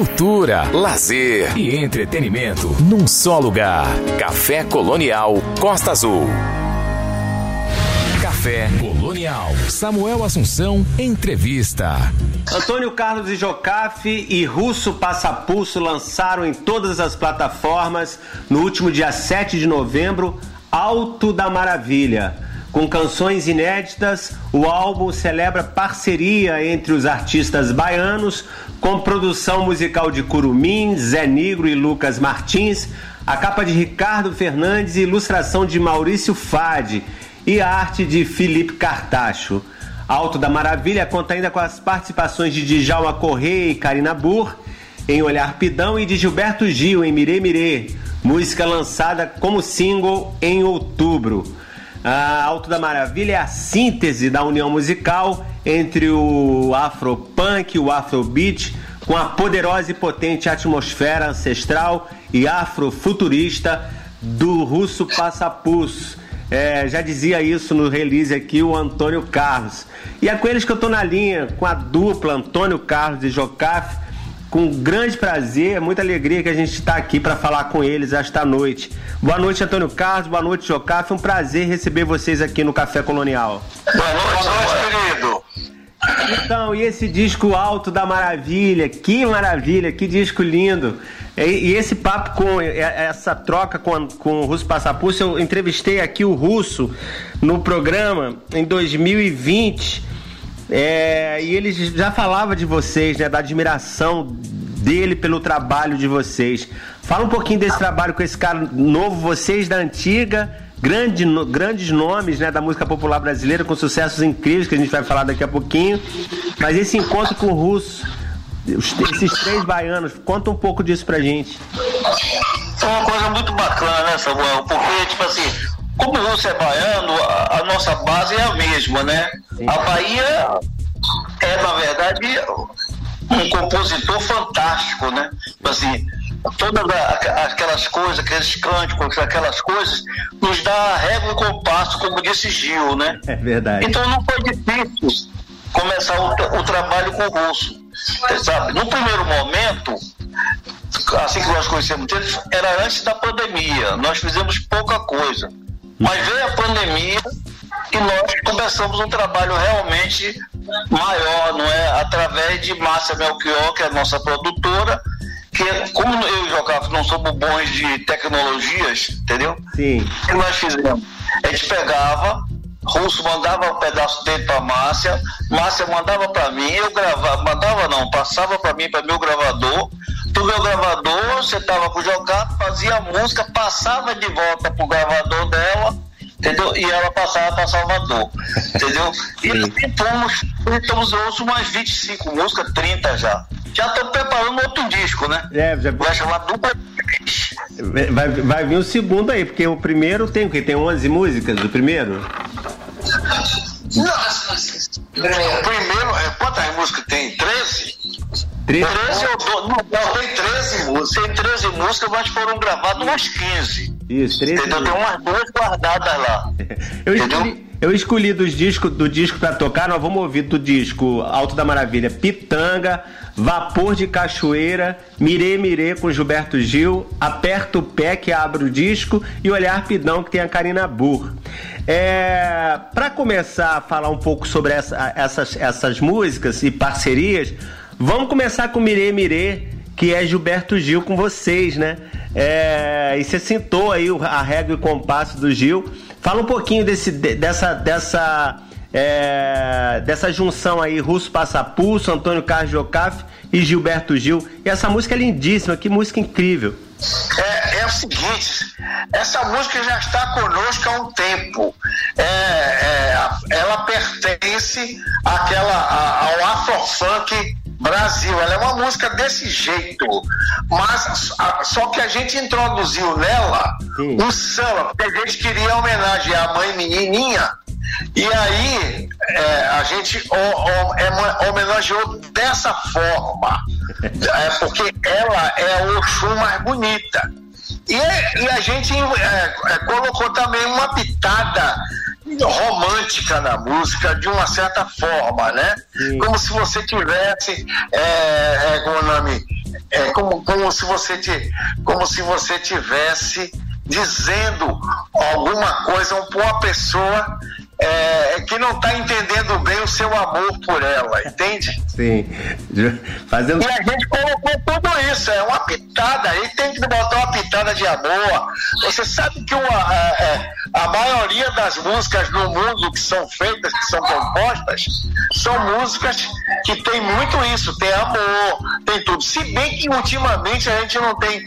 cultura, lazer e entretenimento num só lugar. Café Colonial Costa Azul. Café Colonial. Samuel Assunção, entrevista. Antônio Carlos e Jocafe e Russo Passapulso lançaram em todas as plataformas no último dia 7 de novembro Alto da Maravilha com canções inéditas, o álbum celebra parceria entre os artistas baianos, com produção musical de Curumim, Zé Negro e Lucas Martins, a capa de Ricardo Fernandes e ilustração de Maurício Fade e a arte de Felipe Cartacho. Alto da Maravilha conta ainda com as participações de Djalma Correia e Karina Burr em Olhar Pidão e de Gilberto Gil em Mirê Mirê, música lançada como single em outubro. A Alto da Maravilha é a síntese da união musical entre o afropunk e o afrobeat, com a poderosa e potente atmosfera ancestral e afrofuturista do russo Passapus. É, já dizia isso no release aqui o Antônio Carlos. E é com eles que eu tô na linha, com a dupla Antônio Carlos e Jocaf com grande prazer, muita alegria que a gente está aqui para falar com eles esta noite. Boa noite, Antônio Carlos, boa noite, Jocá. Foi um prazer receber vocês aqui no Café Colonial. Boa noite, boa noite querido. Então, e esse disco Alto da Maravilha? Que maravilha, que disco lindo. E, e esse papo com essa troca com, com o Russo Passapulso, eu entrevistei aqui o Russo no programa em 2020 é, e ele já falava de vocês, né, da admiração dele pelo trabalho de vocês. Fala um pouquinho desse trabalho com esse cara novo, vocês da antiga, grande, no, grandes nomes né, da música popular brasileira, com sucessos incríveis que a gente vai falar daqui a pouquinho. Mas esse encontro com o Russo, esses três baianos, conta um pouco disso pra gente. Foi uma coisa muito bacana, né, Samuel? Porque, tipo assim, como o Russo é baiano, a, a nossa base é a mesma, né? A Bahia é, na verdade, um compositor fantástico, né? Assim, todas aquelas coisas, aqueles cânticos, aquelas coisas, nos dá a régua e compasso, como disse Gil, né? É verdade. Então não foi difícil começar o, o trabalho com o russo, sabe? No primeiro momento, assim que nós conhecemos eles, era antes da pandemia, nós fizemos pouca coisa. Mas veio a pandemia e nós começamos um trabalho realmente maior, não é? Através de Márcia Melchior, que é a nossa produtora, que como eu e o Jocafo não somos bons de tecnologias, entendeu? Sim. O que nós fizemos? A gente pegava, Russo mandava um pedaço dele para Márcia, Márcia mandava para mim, eu gravava, mandava não, passava para mim, para meu gravador, do meu gravador, você tava com o Jocafo, fazia a música, passava de volta pro gravador dela, entendeu? E ela passava para Salvador, entendeu? E fomos, estamos hoje umas 25 músicas, 30 já. Já estamos preparando outro disco, né? É, já... Vai chamar Dupla Vai, vai vir o segundo aí, porque o primeiro tem o quê? Tem 11 músicas, o primeiro? Não, primeiro, é, quantas músicas tem? 13? 13? 13 ou 12? Não, tem 13 músicas. Tem 13 músicas, mas foram gravadas umas 15. Isso, 13 Entendeu? Tem umas duas guardadas lá. Eu escolhi, eu escolhi dos discos, do disco pra tocar, nós vamos ouvir do disco Alto da Maravilha, Pitanga, Vapor de Cachoeira, Mirê Mirê com Gilberto Gil, Aperta o Pé que abre o disco e Olhar Pidão que tem a Karina Burr. É, para começar a falar um pouco sobre essa, essas, essas músicas e parcerias, vamos começar com Mirê Mirê, que é Gilberto Gil com vocês, né? É, e você sentou aí a regra e o compasso do Gil. Fala um pouquinho desse, dessa, dessa, é, dessa junção aí, Russo Passapulso, Antônio Carlos Jocaf e Gilberto Gil. E essa música é lindíssima, que música incrível. É, é o seguinte, essa música já está conosco há um tempo. É, é, ela pertence àquela, ao afrofunk Brasil. Ela é uma música desse jeito, mas a, só que a gente introduziu nela Sim. um samba, porque a gente queria homenagear a mãe menininha. E aí é, a gente o, o, é, homenageou dessa forma, é, porque ela é a Oxum mais bonita. E, e a gente é, é, colocou também uma pitada romântica na música de uma certa forma, né? Sim. Como se você tivesse é, é, como o nome é como, como se você te, como se você tivesse dizendo alguma coisa para uma pessoa é, que não está entendendo bem o seu amor por ela, entende? Sim. Fazendo... E a gente colocou tudo isso, é uma pitada, aí tem que botar uma pitada de amor. Você sabe que uma, a, é, a, maioria das músicas no mundo que são feitas, que são compostas, são músicas que tem muito isso, tem amor, tem tudo. Se bem que ultimamente a gente não tem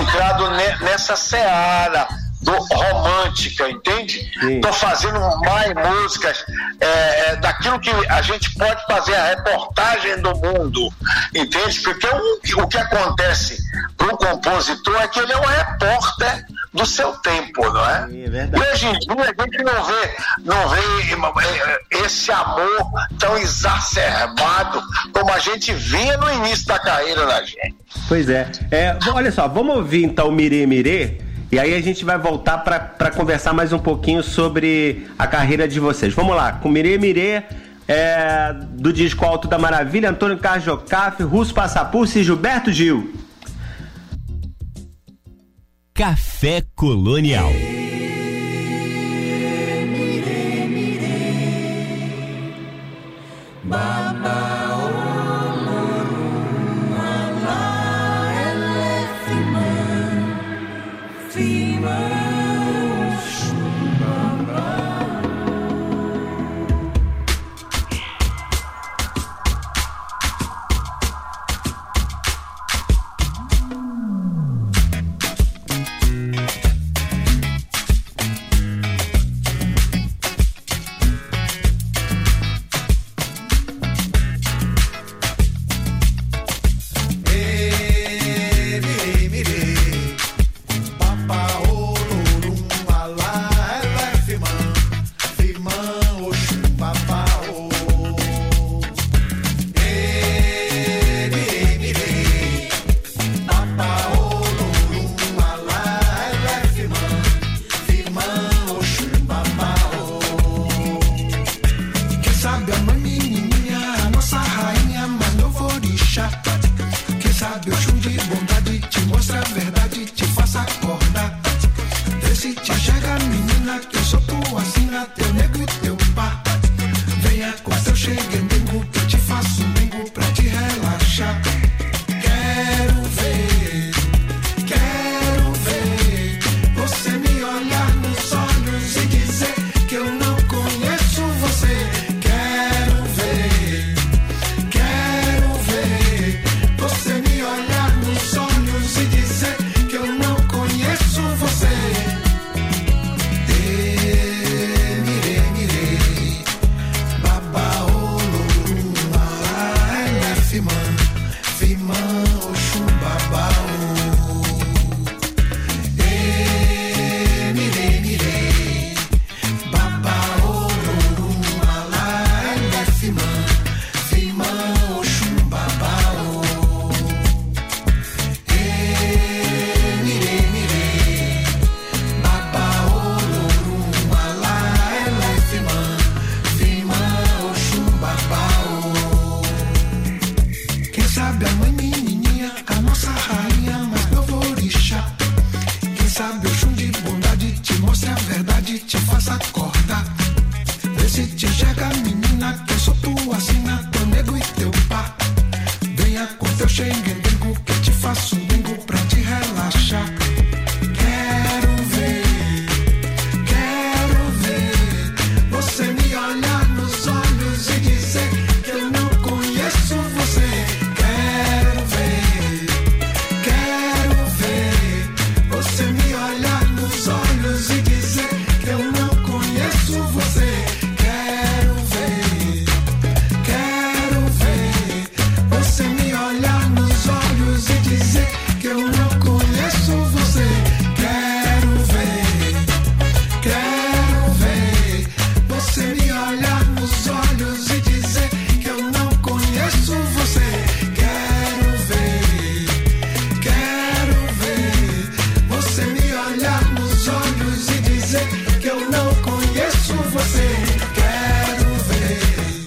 entrado nessa seara romântica, entende? Estou fazendo mais músicas é, é, daquilo que a gente pode fazer a reportagem do mundo, entende? Porque o, o que acontece para um compositor é que ele é um repórter do seu tempo, não é? É e hoje em dia a gente não vê, não vê é, esse amor tão exacerbado como a gente via no início da carreira da gente. Pois é. é olha só, vamos ouvir então Mire Mire e aí a gente vai voltar para conversar mais um pouquinho sobre a carreira de vocês. Vamos lá, com Mire Mire, é, do disco Alto da Maravilha, Antônio Carlos Russo Passapulso e Gilberto Gil. Café Colonial.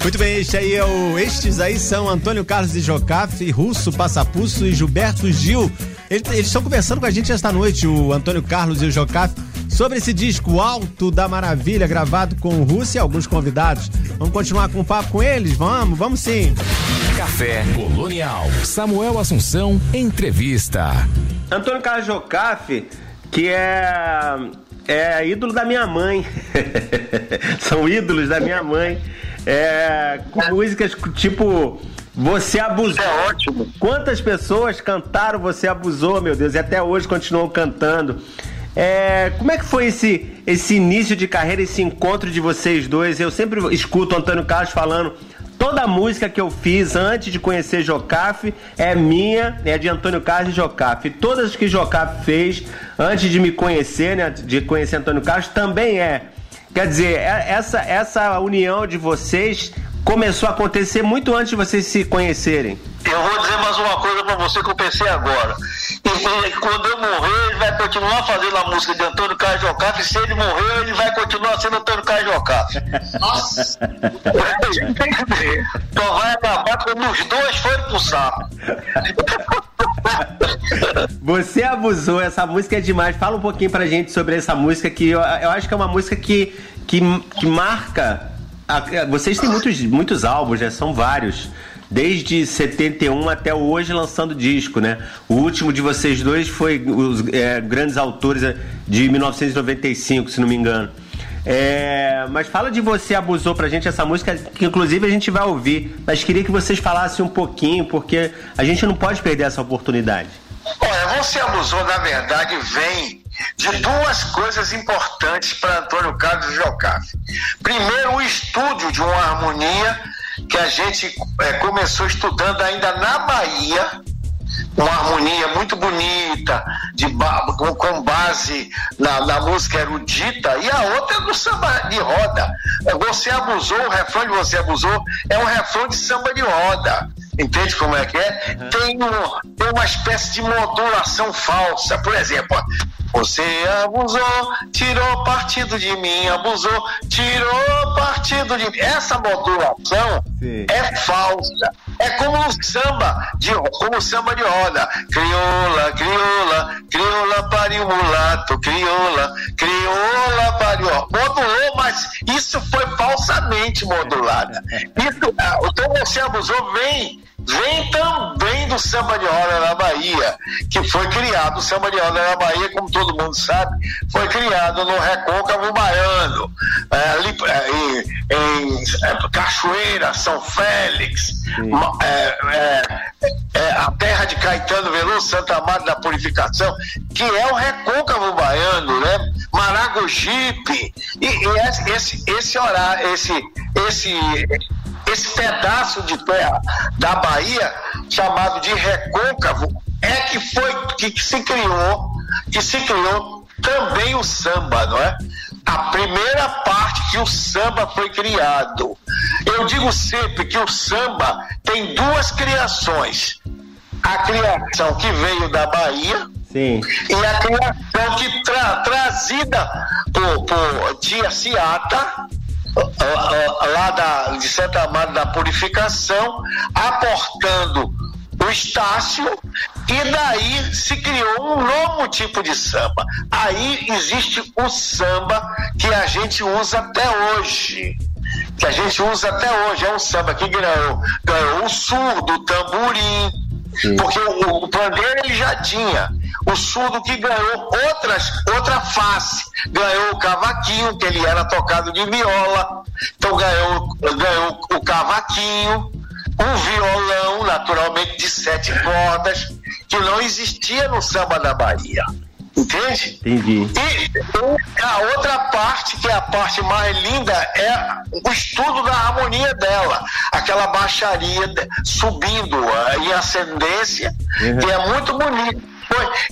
Muito bem, este aí é o, estes aí são Antônio Carlos de Jocafe, Russo Passapusso e Gilberto Gil. Eles, eles estão conversando com a gente esta noite, o Antônio Carlos e o Jocafe, sobre esse disco Alto da Maravilha, gravado com o Russo e alguns convidados. Vamos continuar com o papo com eles? Vamos, vamos sim. Café Colonial. Samuel Assunção, entrevista. Antônio Carlos Jocafe, que é é ídolo da minha mãe. São ídolos da minha mãe. É, com músicas tipo Você Abusou. É ótimo. Quantas pessoas cantaram Você Abusou, meu Deus, e até hoje continuam cantando. É, como é que foi esse, esse início de carreira, esse encontro de vocês dois? Eu sempre escuto o Antônio Carlos falando Toda música que eu fiz antes de conhecer Jocafe é minha, é de Antônio Carlos e Jocafe. Todas que Jocafe fez antes de me conhecer, né, de conhecer Antônio Carlos, também é. Quer dizer, é, essa, essa união de vocês começou a acontecer muito antes de vocês se conhecerem. Eu vou dizer mais uma coisa para você que eu pensei agora. E, e, quando eu morrer, ele vai continuar fazendo a música de Antônio Carlos Jocafe. E se ele morrer, ele vai continuar sendo Antônio Carlos Jocafe. Nossa! Só vai acabar quando os dois forem pro saco. Você abusou, essa música é demais. Fala um pouquinho pra gente sobre essa música que eu, eu acho que é uma música que, que, que marca. A, vocês têm muitos, muitos álbuns, né? São vários desde 71 até hoje lançando disco, né? O último de vocês dois foi os é, grandes autores é, de 1995, se não me engano. É, mas fala de você abusou pra gente essa música, que inclusive a gente vai ouvir. Mas queria que vocês falassem um pouquinho, porque a gente não pode perder essa oportunidade. Olha, você abusou, na verdade, vem de duas coisas importantes para Antônio Carlos Jocafe. Primeiro, o estúdio de uma harmonia que a gente é, começou estudando ainda na Bahia, uma harmonia muito bonita, de, com, base na, na, música erudita, e a outra é do samba de roda. Você abusou, o refrão de Você Abusou é um refrão de samba de roda. Entende como é que é? Uhum. Tem, um, tem uma espécie de modulação falsa. Por exemplo, você abusou, tirou partido de mim, abusou, tirou partido de mim. Essa modulação Sim. é falsa. É como um samba de como um samba de roda. Crioula, crioula, crioula pariu mulato, crioula, crioula pariu. Modulou, mas isso foi falsamente modulada. Isso, ah, então você abusou, vem vem também do samba de roda na Bahia, que foi criado, o samba de roda na Bahia, como todo mundo sabe, foi criado no recôncavo baiano, é, ali, é, em, é, Cachoeira, São Félix, é, é, é, a terra de Caetano Veloso, Santa Maria da Purificação, que é o recôncavo baiano, né? Maragogipe, e, e esse, esse, esse horário, esse, esse esse pedaço de terra da Bahia, chamado de recôncavo, é que foi que, se criou, que se criou também o samba, não é? A primeira parte que o samba foi criado. Eu digo sempre que o samba tem duas criações. A criação que veio da Bahia, Sim. E a criação que tra, trazida por, por Tia Ciata, lá da, de Santa Amada da Purificação, aportando o Estácio, e daí se criou um novo tipo de samba. Aí existe o samba que a gente usa até hoje. Que a gente usa até hoje. É um samba que ganhou, ganhou o surdo, o tamborim. Porque o, o pandeiro ele já tinha o surdo que ganhou outras, outra face. Ganhou o cavaquinho, que ele era tocado de viola, então ganhou, ganhou o cavaquinho, um violão, naturalmente, de sete cordas, que não existia no samba da Bahia. Entende? Entendi. E a outra parte, que é a parte mais linda, é o estudo da harmonia dela. Aquela baixaria subindo em ascendência, uhum. que é muito bonito.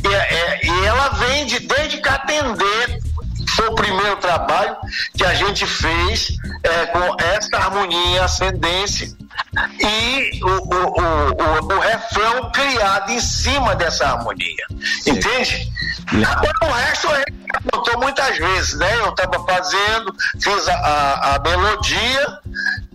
E, é, e ela vem de, desde Catendê, foi o primeiro trabalho que a gente fez é, com essa harmonia ascendência e o, o, o, o, refrão criado em cima dessa harmonia. Entende? Agora o resto a gente contou muitas vezes, né? Eu estava fazendo, fiz a, a, a, melodia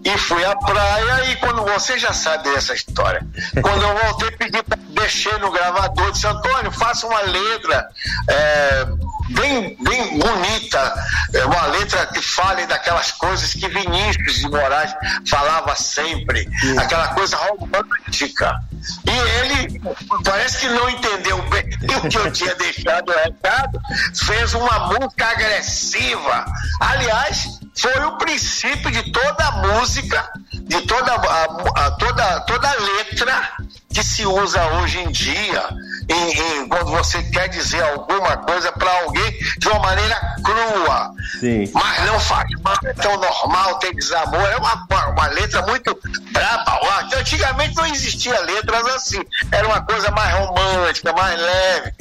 e fui à praia e quando você já sabe essa história, quando eu voltei pedi para deixar no gravador, disse Antônio, faça uma letra é, bem, bem bonita, é, uma letra que fale daquelas coisas que Vinícius de Moraes falava sempre, Sim. aquela coisa romântica. E ele parece que não entendeu bem o que eu tinha deixado recado, fez uma música agressiva. Aliás, foi o princípio de toda a música, de toda a, a toda, toda a letra que se usa hoje em dia, em, em, quando você quer dizer alguma coisa para alguém de uma maneira crua. Sim. Mas não faz mal, é tão normal, tem desamor. É uma, uma letra muito braba. Antigamente não existia letras assim. Era uma coisa mais romântica, mais leve.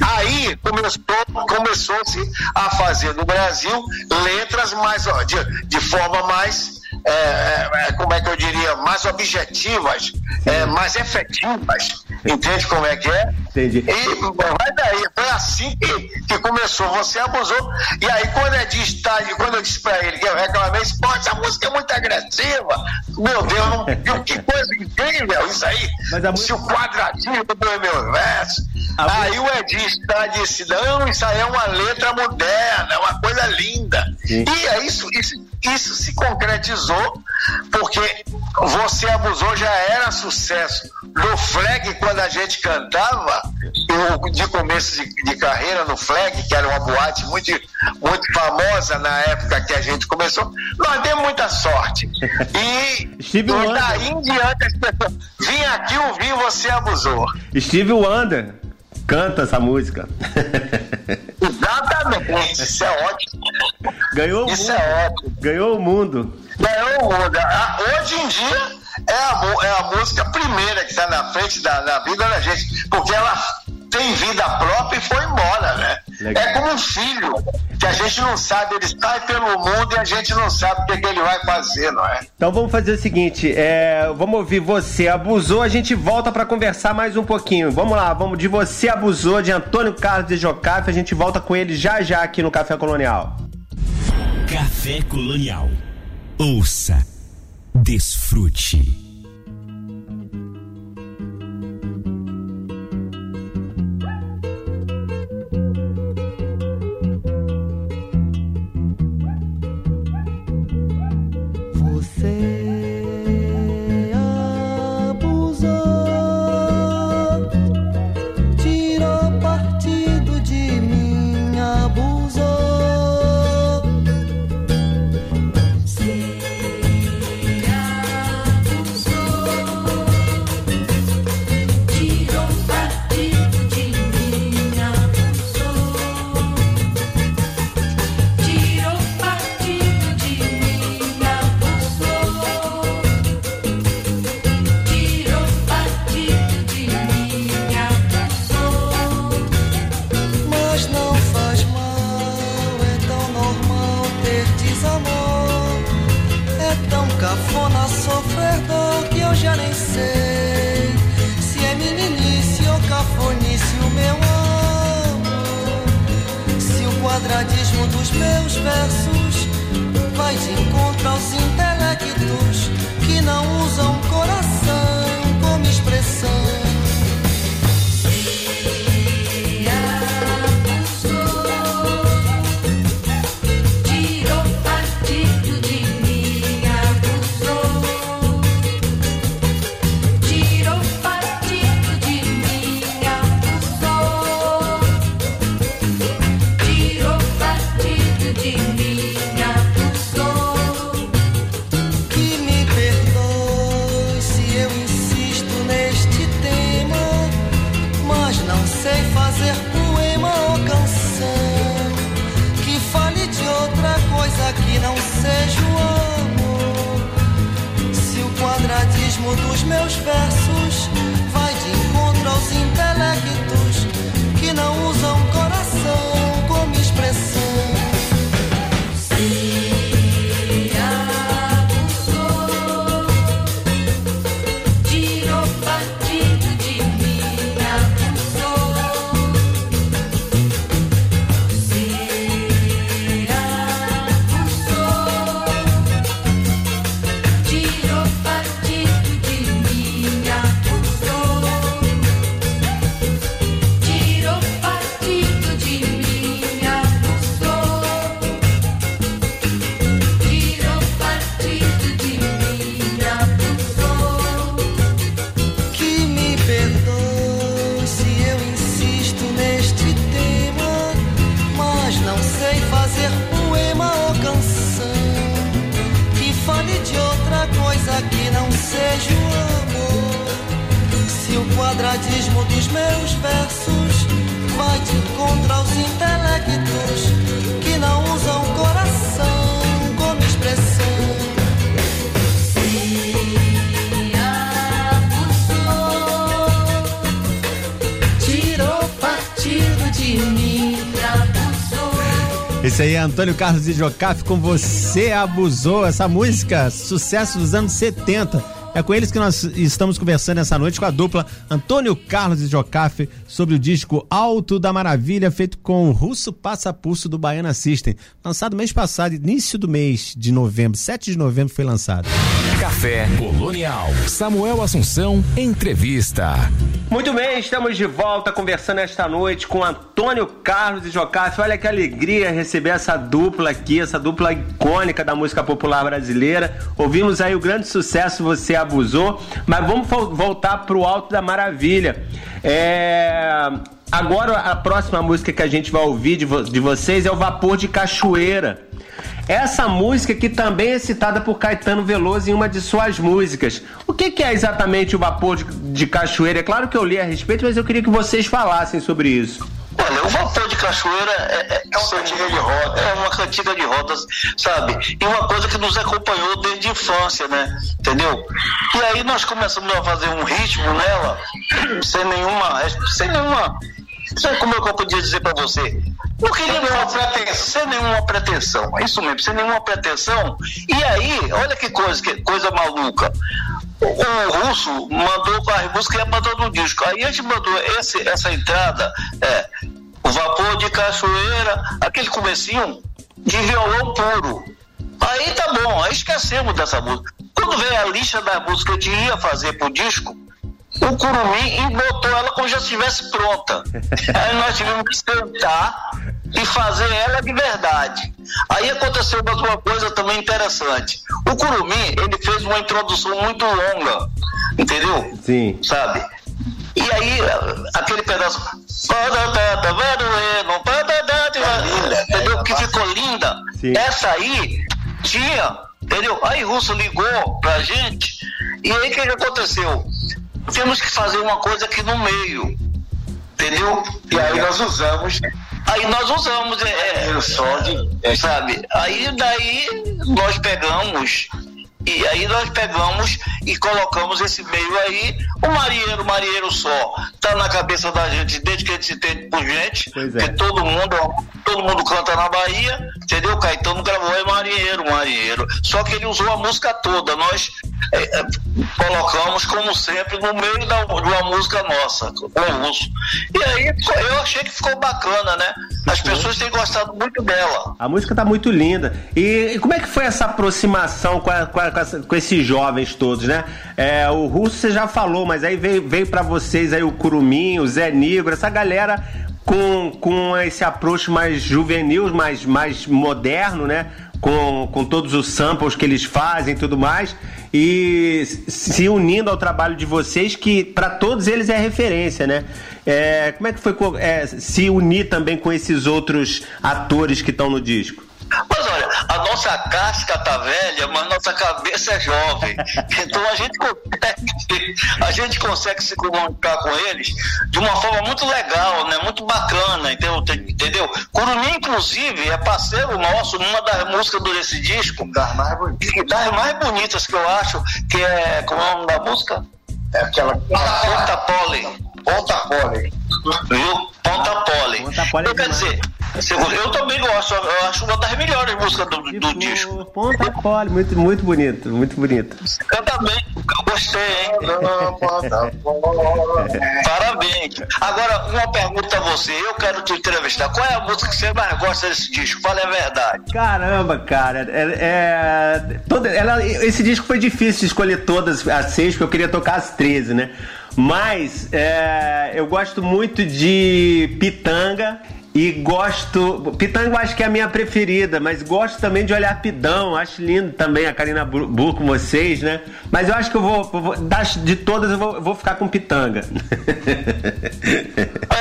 Aí começou, começou-se a fazer no Brasil letras mais, ó, de, de forma mais é, é, é, como é que eu diria, mais objetivas, é, mais efetivas. Entende como é que é? Entendi. E vai daí, foi assim que, que começou. Você abusou. E aí, quando é de estádio, quando eu disse pra ele que eu reclamei, disse, pô, essa música é muito agressiva. Meu Deus, não, que coisa incrível isso aí. Mas a Se o quadradinho do meu verso. Aí o Edista disse, não, isso aí é uma letra moderna, é uma coisa linda. Sim. E é isso, isso, isso se concretizou porque Você Abusou já era sucesso no flag quando a gente cantava, de começo de, de, carreira no flag, que era uma boate muito, muito famosa na época que a gente começou, nós demos muita sorte. E Steve daí em diante as pessoas, vim aqui ouvir Você Abusou. Steve Wonder canta essa música. Exatamente, isso é ótimo. Ganhou o isso mundo. é ótimo. Ganhou o mundo. Ganhou o mundo. Ah, hoje em dia é a, é a música primeira que está na frente da, da vida da gente, porque ela tem vida própria e foi embora, né? Legal. É como um filho, que a gente não sabe, ele sai pelo mundo e a gente não sabe o que, que ele vai fazer, não é? Então vamos fazer o seguinte, é, vamos ouvir Você Abusou, a gente volta para conversar mais um pouquinho. Vamos lá, vamos de Você Abusou, de Antônio Carlos de Jocafe, a gente volta com ele já já aqui no Café Colonial. Café Colonial. Ouça, desfrute. Antônio Carlos e Jocafe com Você Abusou. Essa música, sucesso dos anos 70 é com eles que nós estamos conversando essa noite com a dupla Antônio Carlos e Jocafe sobre o disco Alto da Maravilha, feito com o Russo Passapulso do Baiana System, lançado mês passado, início do mês de novembro, 7 de novembro foi lançado. Café Colonial. Samuel Assunção, entrevista. Muito bem, estamos de volta conversando esta noite com Antônio Carlos e Jocafe. Olha que alegria receber essa dupla aqui, essa dupla icônica da música popular brasileira. Ouvimos aí o grande sucesso Você Abusou, mas vamos voltar pro Alto da Maravilha. É... Agora a próxima música que a gente vai ouvir de, vo de vocês é o Vapor de Cachoeira. Essa música que também é citada por Caetano Veloso em uma de suas músicas. O que, que é exatamente o vapor de, de, cachoeira? É claro que eu li a respeito, mas eu queria que vocês falassem sobre isso. Olha, o vapor de cachoeira é, é, é uma cantiga de rodas, é uma cantiga de rodas, sabe? E uma coisa que nos acompanhou desde a infância, né? Entendeu? E aí nós começamos a fazer um ritmo nela, sem nenhuma, sem nenhuma Sabe como é que eu podia dizer para você? Não queria nenhuma pretensão, sem nenhuma pretensão. É isso mesmo, sem nenhuma pretensão. E aí, olha que coisa, que coisa maluca. O, o russo mandou para a música e mandou no disco. Aí a gente mandou esse, essa entrada, é, o vapor de cachoeira, aquele comecinho de violão puro. Aí tá bom, aí esquecemos dessa música. Quando veio a lista da música que a gente ia fazer pro disco, o curumim e botou ela como já estivesse pronta. Aí nós tivemos que sentar e fazer ela de verdade. Aí aconteceu uma coisa também interessante. O curumim, ele fez uma introdução muito longa, entendeu? Sim. Sabe? E aí, aquele pedaço. Entendeu? Que ficou linda. Sim. Essa aí tinha, entendeu? Aí Russo ligou pra gente. E aí o que, que aconteceu? Temos que fazer uma coisa aqui no meio. Entendeu? E aí nós usamos. Aí nós usamos, é, é, é, sabe? Aí daí nós pegamos e aí nós pegamos e colocamos esse meio aí. O marinheiro, marinheiro só, tá na cabeça da gente desde que a gente se entende por gente. Pois é. Porque todo mundo, todo mundo canta na Bahia, entendeu? Caetano gravou é marinheiro, marinheiro. Só que ele usou a música toda. Nós é, é, colocamos, como sempre, no meio da, de uma música nossa, com o russo. E aí eu achei que ficou bacana, né? As pessoas têm gostado muito dela. A música tá muito linda. E, e como é que foi essa aproximação com, a, com, a, com, essa, com esses jovens todos, né? É, o russo você já falou, mas aí veio, veio para vocês aí o Curumim, o Zé Negro, essa galera com, com esse approach mais juvenil, mais, mais moderno, né? Com, com todos os samples que eles fazem e tudo mais, e se unindo ao trabalho de vocês, que para todos eles é referência, né? É, como é que foi é, se unir também com esses outros atores que estão no disco? Mas olha, a nossa casca tá velha, mas nossa cabeça é jovem. Então a gente consegue, a gente consegue se comunicar com eles de uma forma muito legal, né? Muito bacana, entendeu? entendeu? Curumim, inclusive, é parceiro nosso numa das músicas desse disco. Das mais bonitas. Das mais bonitas que eu acho, que é. Como é o nome da música? É aquela. Ponta Pole. Ponta Pole. Viu? Ponta Pole. Ponta Pole é quer dizer, eu também gosto, eu acho uma das melhores músicas do, do tipo, disco. Ponta Pole, muito, muito bonito, muito bonito. Canta bem, eu gostei, hein? Parabéns. Agora, uma pergunta a você, eu quero te entrevistar. Qual é a música que você mais gosta desse disco? Fala a verdade. Caramba, cara, é, é toda, ela, esse disco foi difícil de escolher todas as seis, porque eu queria tocar as 13, né? Mas é, eu gosto muito de Pitanga E gosto. Pitanga eu acho que é a minha preferida, mas gosto também de olhar Pidão. Acho lindo também a Karina com vocês, né? Mas eu acho que eu vou. vou- das, de todas, eu vou, eu vou ficar com Pitanga.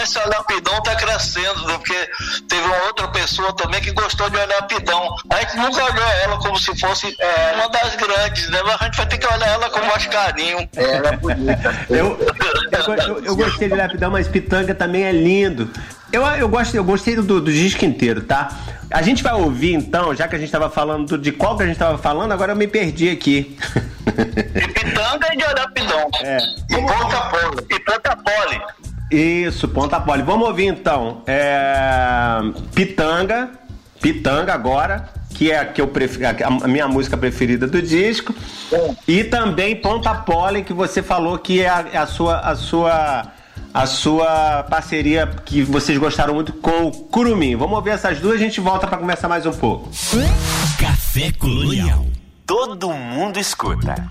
Esse Olhapidão tá crescendo, viu? porque teve uma outra pessoa também que gostou de Olhapidão. A gente nunca olhou ela como se fosse é, uma das grandes, né? Mas a gente vai ter que olhar ela com mais carinho. Ela é bonita. Eu, eu, eu- eu gostei de Lapidão, mas Pitanga também é lindo. Eu, eu, gosto, eu gostei do, do disco inteiro, tá? A gente vai ouvir então, já que a gente tava falando do- de qual que a gente tava falando, agora eu me perdi aqui. De Pitanga e de Olhapidão. É. E Ponta Poli. E Ponta Poli. Isso, ponta pole. Vamos ouvir então. É... Pitanga, Pitanga agora, que é a, que eu pref... a minha música preferida do disco. E também Ponta Pole, que você falou que é a, é a sua a sua a sua parceria que vocês gostaram muito com o Curumim. Vamos ouvir essas duas, a gente volta para conversar mais um pouco. Café Colonial. Todo mundo escuta.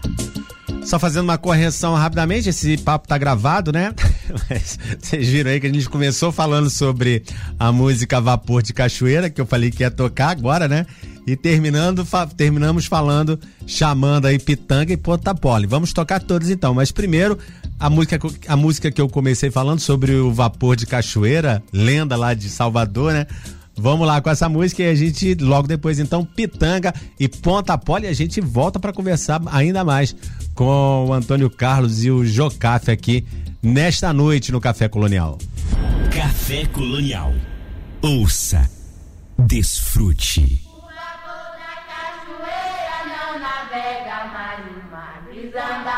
Só fazendo uma correção rapidamente, esse papo tá gravado, né? Mas vocês viram aí que a gente começou falando sobre a música Vapor de Cachoeira, que eu falei que ia tocar agora, né? E terminando, fa- terminamos falando, chamando aí Pitanga e Ponta Pole. Vamos tocar todos então, mas primeiro a música, a música que eu comecei falando sobre o Vapor de Cachoeira, lenda lá de Salvador, né? Vamos lá com essa música e a gente, logo depois, então, Pitanga e Ponta Pole, e a gente volta para conversar ainda mais com o Antônio Carlos e o Jocafe aqui nesta noite no Café Colonial. Café Colonial. Ouça. Desfrute. cachoeira não navega mais o mar.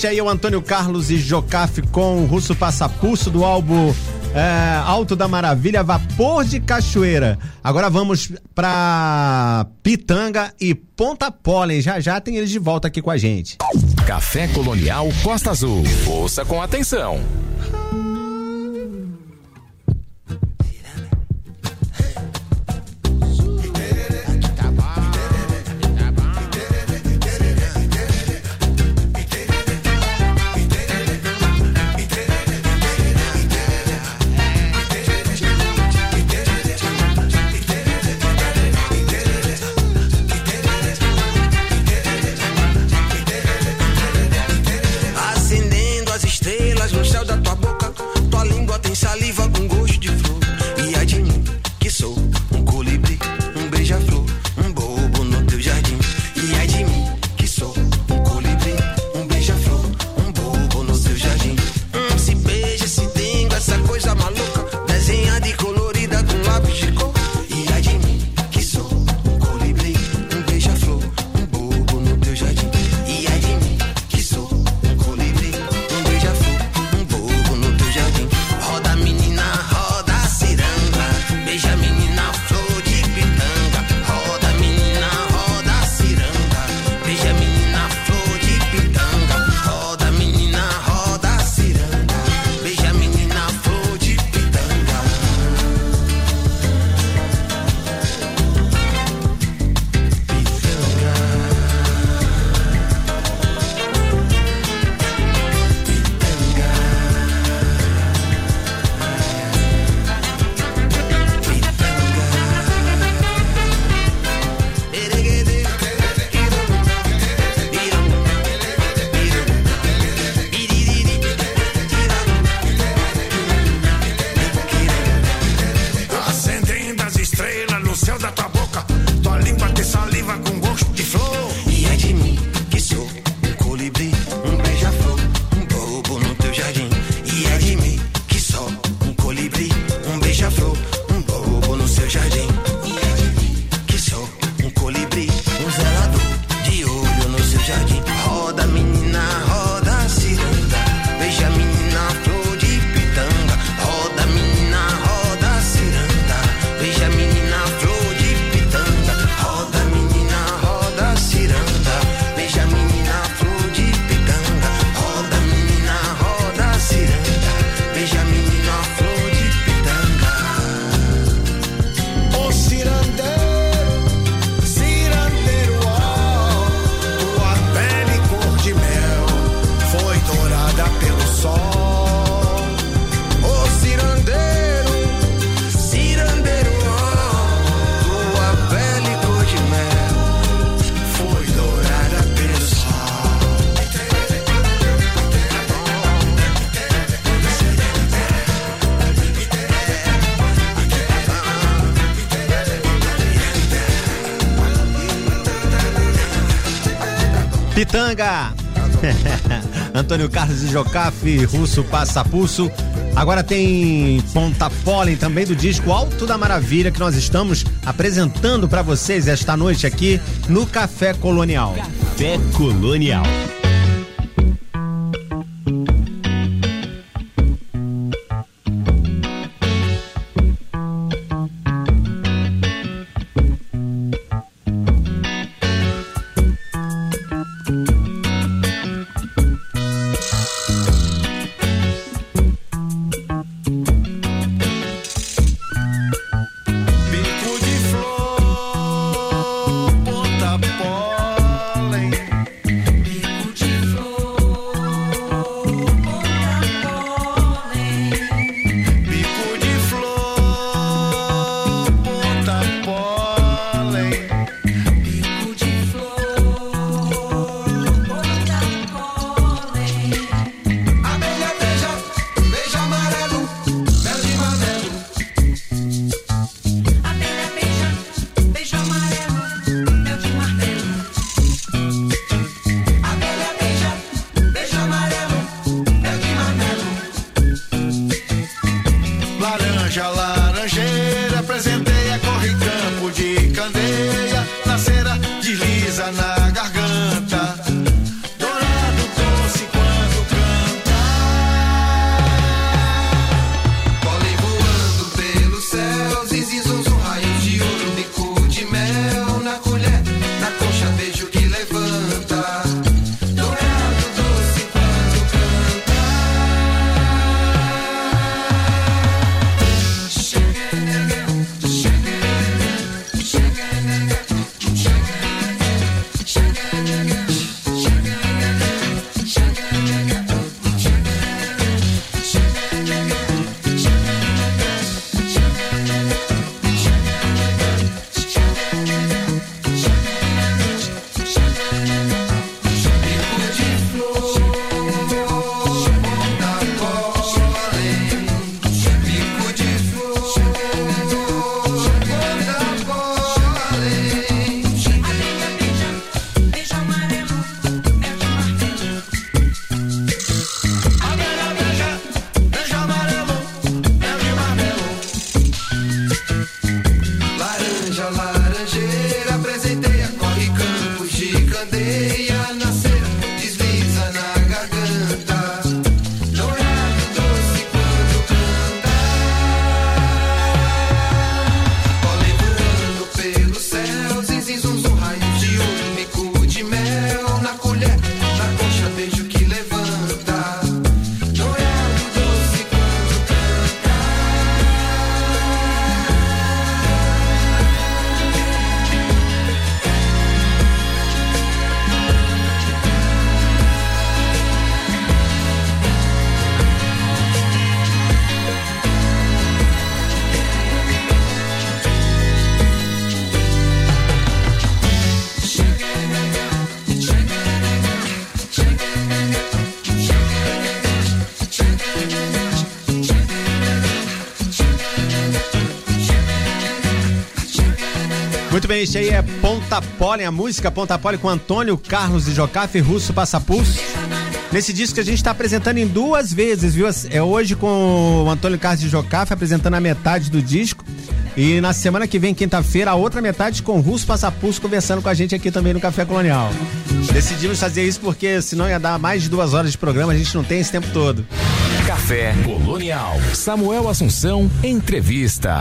Este aí é o Antônio Carlos e Jocafe com o Russo Passapulso do álbum é, Alto da Maravilha, Vapor de Cachoeira. Agora vamos pra Pitanga e Ponta Pólen. Já já tem eles de volta aqui com a gente. Café Colonial Costa Azul. Ouça com atenção. Pitanga! Antônio Carlos de Jocafe, Russo Passapulso. Agora tem Ponta Pólen também do disco Alto da Maravilha que nós estamos apresentando para vocês esta noite aqui no Café Colonial. Café Colonial. Isso aí é Ponta Pole, a música Ponta Pole com Antônio Carlos de Jocafe Russo Passapulso. Nesse disco que a gente está apresentando em duas vezes, viu? É hoje com o Antônio Carlos de Jocafe apresentando a metade do disco. E na semana que vem, quinta-feira, a outra metade com o Russo Passapulso conversando com a gente aqui também no Café Colonial. Decidimos fazer isso porque senão ia dar mais de duas horas de programa, a gente não tem esse tempo todo. Café Colonial. Samuel Assunção, entrevista.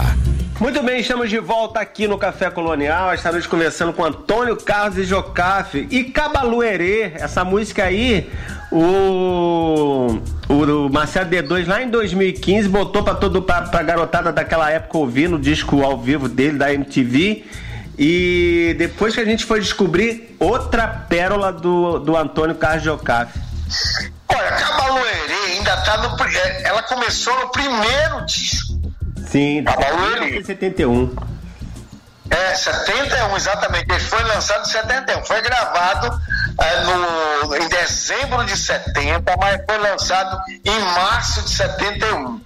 Muito bem, estamos de volta aqui no Café Colonial. Esta noite conversando com Antônio Carlos e Jocafe e Cabaluerê. Essa música aí, o, o Marcelo D2 lá em 2015 botou pra, todo, pra, pra garotada daquela época ouvir no disco ao vivo dele da MTV. E depois que a gente foi descobrir outra pérola do, do Antônio Carlos Jocafe. Olha, Cabaluerê ainda tá no. é, Ela começou no primeiro disco. Sim, Cabaluerê. 1971. É, 71, exatamente. Ele foi lançado em 71. Foi gravado é, no, em dezembro de 70, mas foi lançado em março de 71.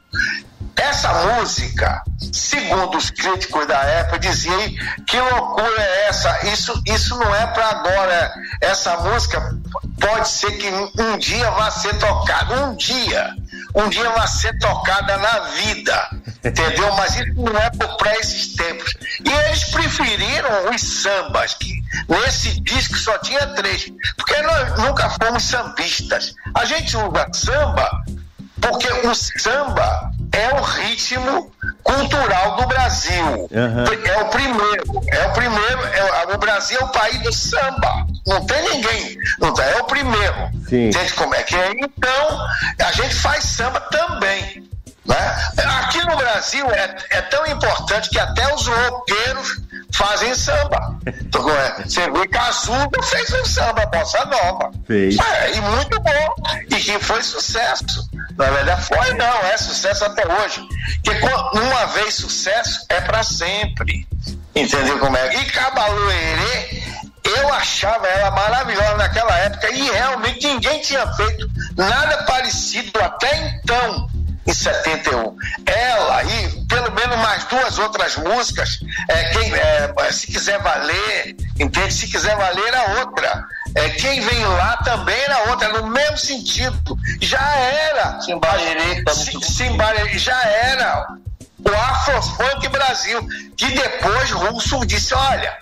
Essa música, segundo os críticos da época, diziam que loucura é essa? Isso, isso não é para agora. Essa música pode ser que um dia vá ser tocada. Um dia. Um dia vai ser tocada na vida. Entendeu? Mas isso não é para esses tempos. E eles preferiram os sambas, que nesse disco só tinha três. Porque nós nunca fomos sambistas. A gente usa samba porque o samba é o ritmo cultural do Brasil. Uhum. É o primeiro, é o primeiro, é o, Brasil é o país do samba. Não tem ninguém, não tem, é o primeiro. Sim. Entende como é que é? Então, a gente faz samba também. Né? Aqui no Brasil é, é tão importante que até os roqueiros fazem samba. Então, é, Você vê que a Azulga fez um samba, bossa nova. Fez. É, e muito bom. E que foi sucesso. Na verdade, foi não, é sucesso até hoje. Porque uma vez sucesso é para sempre. Entendeu como é? E Cabaluerê, eu achava ela maravilhosa naquela época e realmente ninguém tinha feito nada parecido até então. Em 71. Ela e pelo menos mais duas outras músicas, é, quem, é, se quiser valer, entende? Se quiser valer era outra. É, quem vem lá também era outra, no mesmo sentido. Já era. Simbarerê, Simbarerê, já era o Afrofunk Brasil, que depois Russo disse, olha,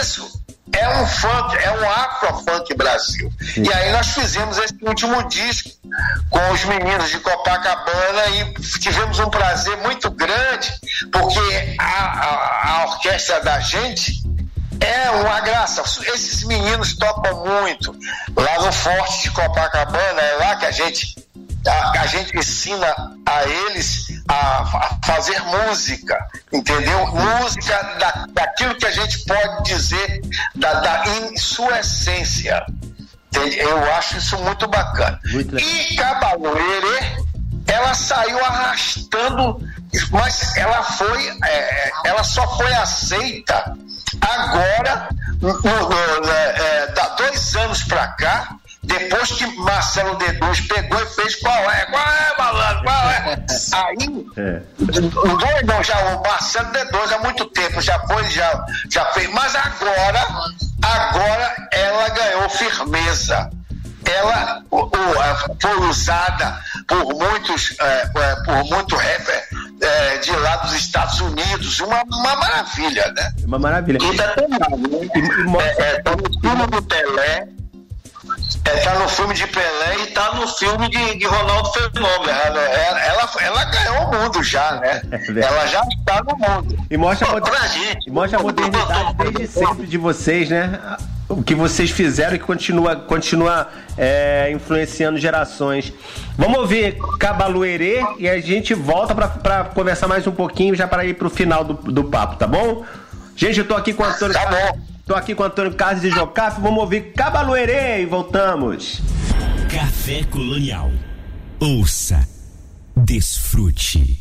isso é um funk, é um Afrofunk Brasil. E aí nós fizemos esse último disco com os meninos de Copacabana e tivemos um prazer muito grande, porque a, a- a orquestra da gente é uma graça. Esses meninos tocam muito. Lá no Forte de Copacabana, é lá que a gente, a, a gente ensina a eles a, a fazer música, entendeu? Música da, daquilo que a gente pode dizer da, da- em sua essência. Entende? Eu acho isso muito bacana. Muito. E Cabaluerê, ela saiu arrastando, mas ela foi, é, ela só foi aceita agora, no, no, né, é, dá dois anos pra cá, depois que Marcelo D2 pegou e fez qual é, qual é, malandro, qual é? Aí, É. o dois não, já o Marcelo D2 há muito tempo, já foi, já, já fez, mas agora, agora ela ganhou firmeza. Ela o- o, a- foi usada por muitos, é, é, por muito rapper é, de lá dos Estados Unidos, uma, uma maravilha, né? Uma maravilha. E tá tomado, né? E- e mo- É, é, tá no do Pelé, é, tá no filme de Pelé e tá no filme de, de Ronaldo Fenômeno. Ela, ela, ela, ganhou o mundo já, né? É ela já está no mundo. E mostra, a Pô, pra gente. mostra a modernidade desde sempre de vocês, né? O que vocês fizeram e que continua, continua é, influenciando gerações. Vamos ouvir Cabaluerê e a gente volta pra conversar mais um pouquinho já para ir pro final do, do papo, tá bom? Gente, eu tô aqui com o Antônio. Tá bom. Tô aqui com Antônio Carlos de Jocafe, vamos ouvir Cabaloerê e voltamos. Café Colonial. Ouça, desfrute.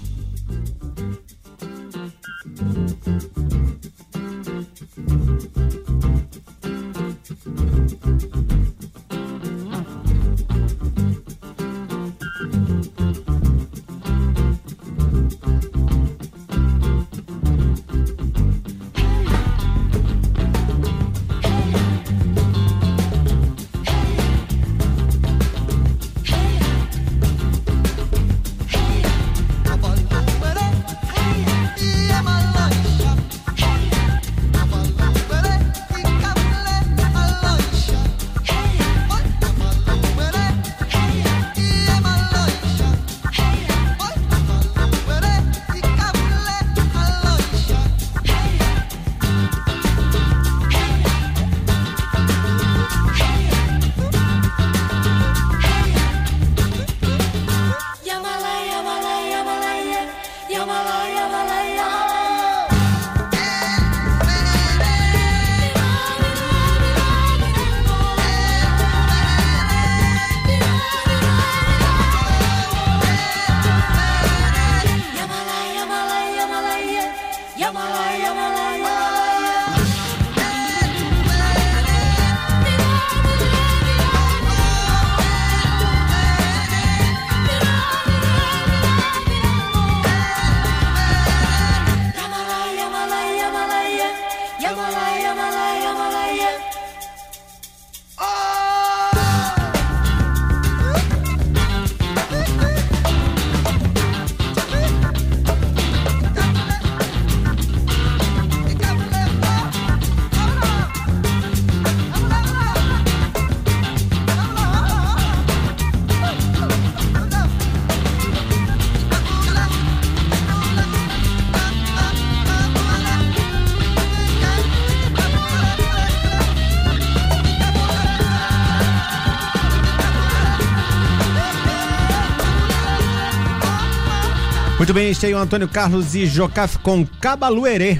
Muito bem, este aí é o Antônio Carlos e Jocaf com Cabaluerê.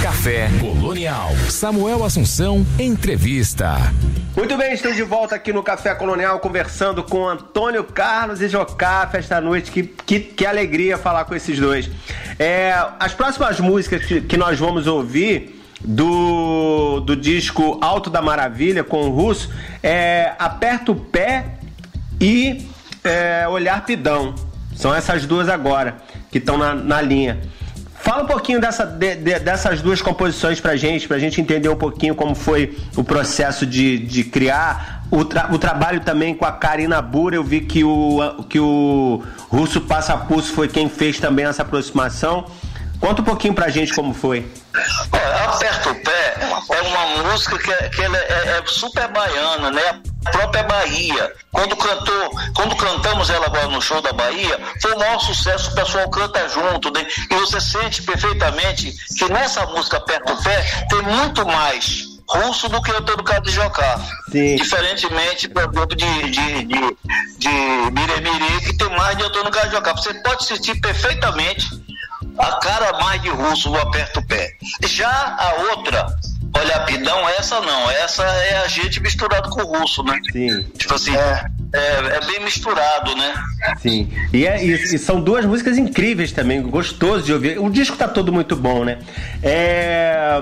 Café Colonial. Samuel Assunção, entrevista. Muito bem, estamos de volta aqui no Café Colonial conversando com Antônio Carlos e Jocaf esta noite. Que, que, que alegria falar com esses dois. É, as próximas músicas que, que nós vamos ouvir do, do disco Alto da Maravilha com o Russo é Aperta o Pé e é, Olhar Pidão. São essas duas agora que estão na, na linha. Fala um pouquinho dessa, de- de- dessas duas composições pra gente, pra gente entender um pouquinho como foi o processo de, de criar. O, tra- o trabalho também com a Karina Bura, eu vi que o, que o Russo Passapulso foi quem fez também essa aproximação. Conta um pouquinho pra gente como foi. Olha, Aperta o Pé é uma música que, é- que é, é super baiana, né? A própria Bahia. Quando cantou, quando cantamos ela agora no show da Bahia, foi o maior sucesso, o pessoal canta junto, né? E você sente perfeitamente que nessa música Aperta o Pé tem muito mais russo do que eu tô do caso de Jocá. Sim. Diferentemente, por exemplo, de, de, de, de Miremiri, que tem mais de Antônio Carlos de Jocá. Você pode sentir perfeitamente a cara mais de russo do aperta o pé. Já a outra, olha, Pidão, essa não, essa é a gente misturado com o russo, né? Sim. Tipo assim, é, é bem misturado, né? Sim. E, é, e, e são duas músicas incríveis também, gostoso de ouvir. O disco tá todo muito bom, né? É,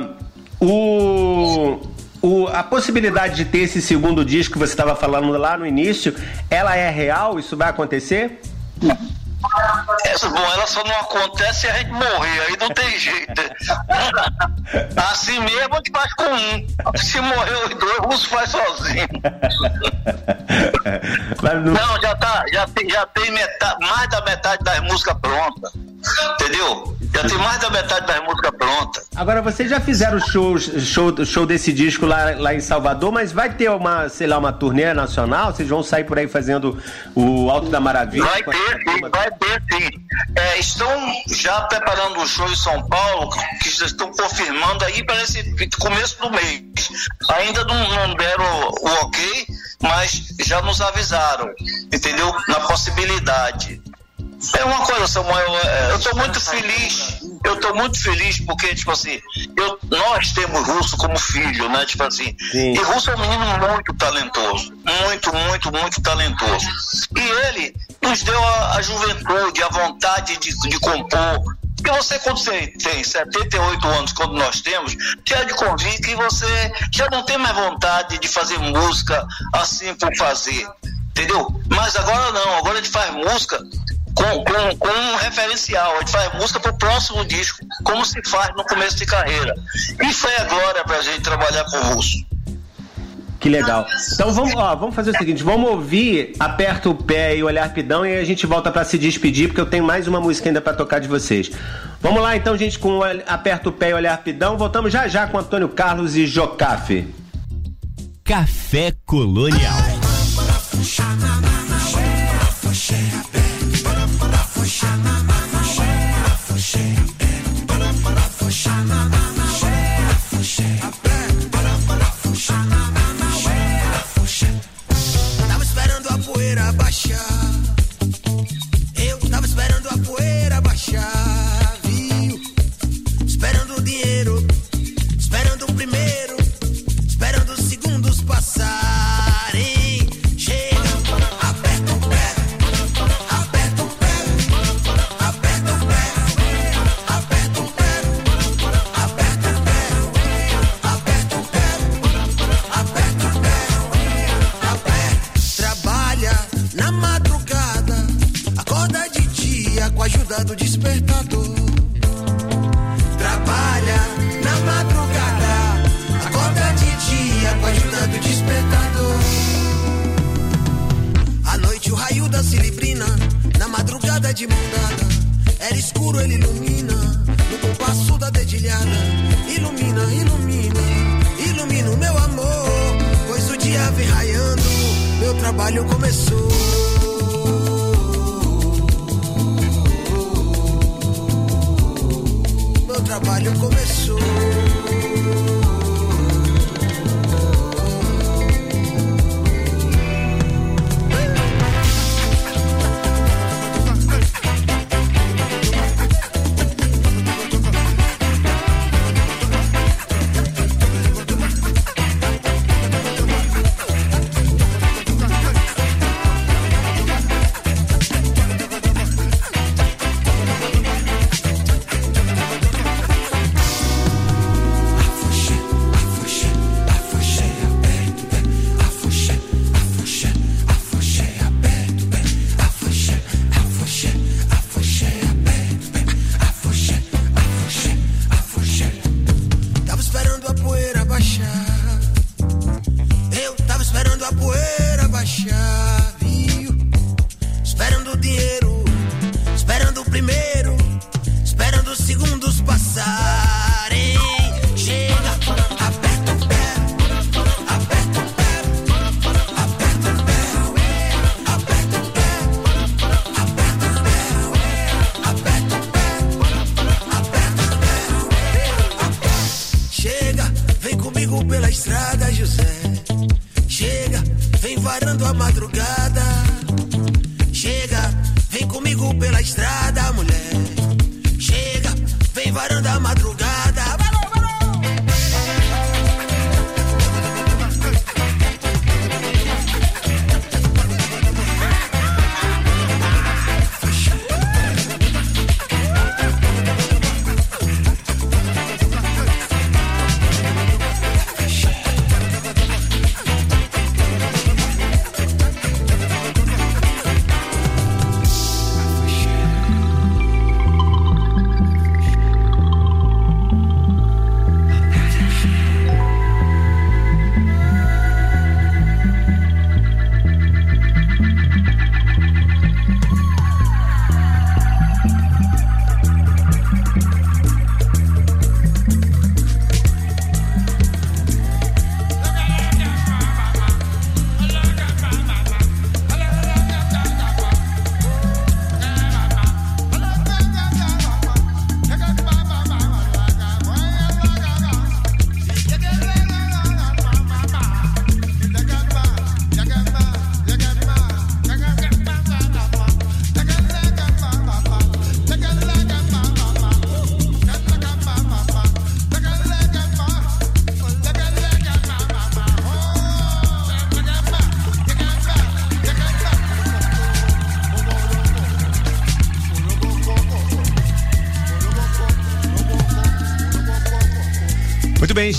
o, o, a possibilidade de ter esse segundo disco que você estava falando lá no início, ela é real? Isso vai acontecer? Essa, bom, ela só não acontece se a gente morrer, aí não tem jeito. Assim mesmo a gente faz com um. Se morrer os dois, o russo faz sozinho. Não, já tá, já tem, já tem metade, mais da metade das músicas prontas. Entendeu? Já tem mais da metade das músicas prontas. Agora, vocês já fizeram shows, show, show desse disco lá, lá em Salvador, mas vai ter uma, sei lá, uma turnê nacional? Vocês vão sair por aí fazendo o Alto da Maravilha? Vai ter, sim, vai ter sim. É, estão já preparando um show em São Paulo, que já estão confirmando aí para esse começo do mês. Ainda não, não deram o ok, mas já nos avisaram, entendeu? Na possibilidade. É uma coisa, Samuel, é, eu estou muito feliz, eu estou muito feliz porque, tipo assim, eu, nós temos Russo como filho, né, tipo assim, Sim. e Russo é um menino muito talentoso, muito, muito, muito talentoso, e ele nos deu a, a juventude, a vontade de, de compor, porque você, quando você tem 78 anos, quando nós temos, já de convite que você já não tem mais vontade de fazer música assim por fazer, entendeu? Mas agora não, agora a gente faz música com, com, com um referencial, a gente faz música pro próximo disco, como se faz no começo de carreira. E foi a glória pra gente trabalhar com o Russo. Que legal. Então vamos, ó, vamos fazer o seguinte, vamos ouvir Aperta o Pé e Olhar Pidão e aí a gente volta pra se despedir, porque eu tenho mais uma música ainda pra tocar de vocês. Vamos lá então, gente, com o Aperta o Pé e Olhar Pidão. Voltamos já já com Antônio Carlos e Jocafe. Café Colonial.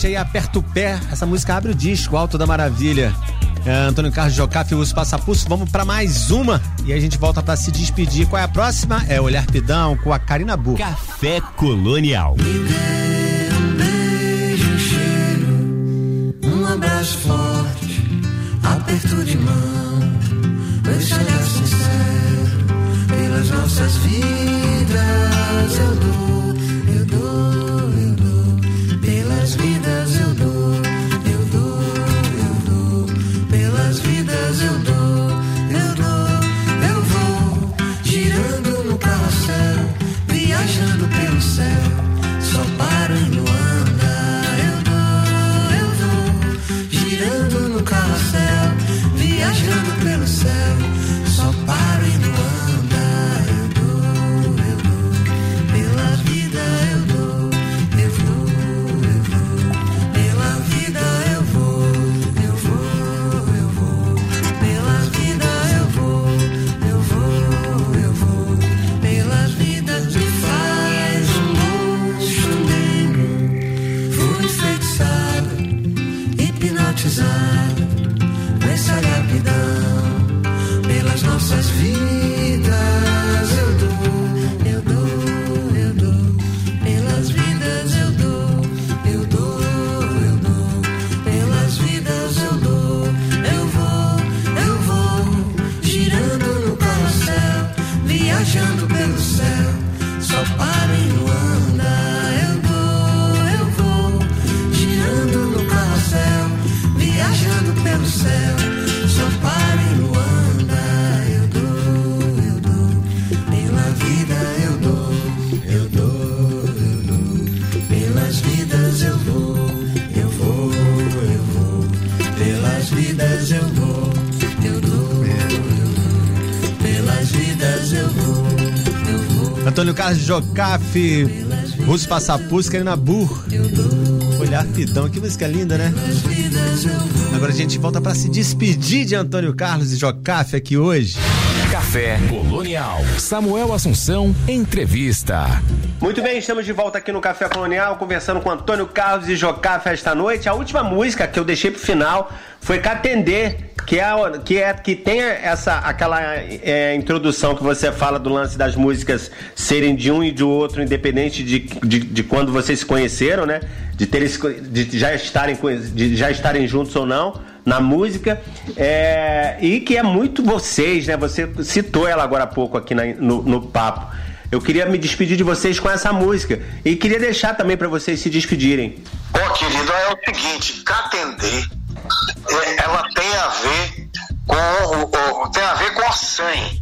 aí Aperta o Pé. Essa música abre o disco, Alto da Maravilha. É, Antônio Carlos Jocafe, Uso Passapulso. Vamos para mais uma e a gente volta para se despedir. Qual é a próxima? É Olhar Pidão com a Karina Bu. Café Colonial. Me dê um beijo, um cheiro, um abraço forte, aperto de mão, Deixa olhar sincero, pelas nossas vidas eu dou. Pelas vidas eu dou, eu dou, eu dou. Pelas vidas eu vou, eu vou. Antônio Carlos Jocafe, Russo Passapus, Karina Burr. Olhar fidão, que música linda, né? Agora a gente volta pra se despedir de Antônio Carlos e Jocafe aqui hoje. Café Colonial. Samuel Assunção, entrevista. Muito bem, estamos de volta aqui no Café Colonial, conversando com Antônio Carlos e Jocafe esta noite. A última música que eu deixei pro final foi Catender, que é, que é que tem essa aquela é, introdução que você fala do lance das músicas serem de um e de outro, independente de, de, de quando vocês se conheceram, né? De, terem, de já estarem de já estarem juntos ou não na música é, e que é muito vocês, né? Você citou ela agora há pouco aqui na- no, no papo. Eu queria me despedir de vocês com essa música e queria deixar também para vocês se despedirem. Ó, querido, é o seguinte, Catender, é, ela tem a ver com tem a ver com o sangue.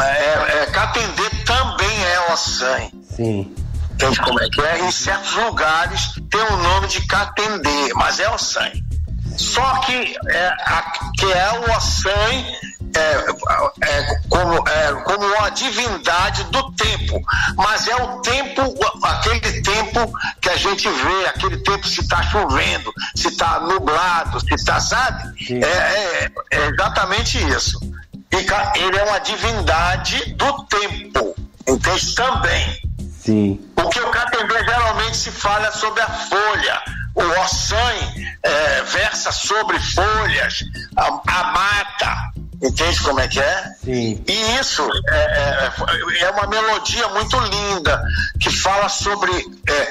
É, é, Catender também é o sangue. Sim. Entende como é que é? Em certos lugares tem o nome de Catender, mas é o sangue. Só que é, a, que é o Ossan é, é, como, é, como uma divindade do tempo, mas é o tempo, aquele tempo que a gente vê, aquele tempo se está chovendo, se está nublado, se está, sabe? É, é- é exatamente isso. E ele é uma divindade do tempo, entende? Também. Sim. O que o Catendê geralmente se fala sobre a folha. O Ossan é, versa sobre folhas, a, a mata. Entende como é que é? Sim. E isso é, é- é uma melodia muito linda que fala sobre, é,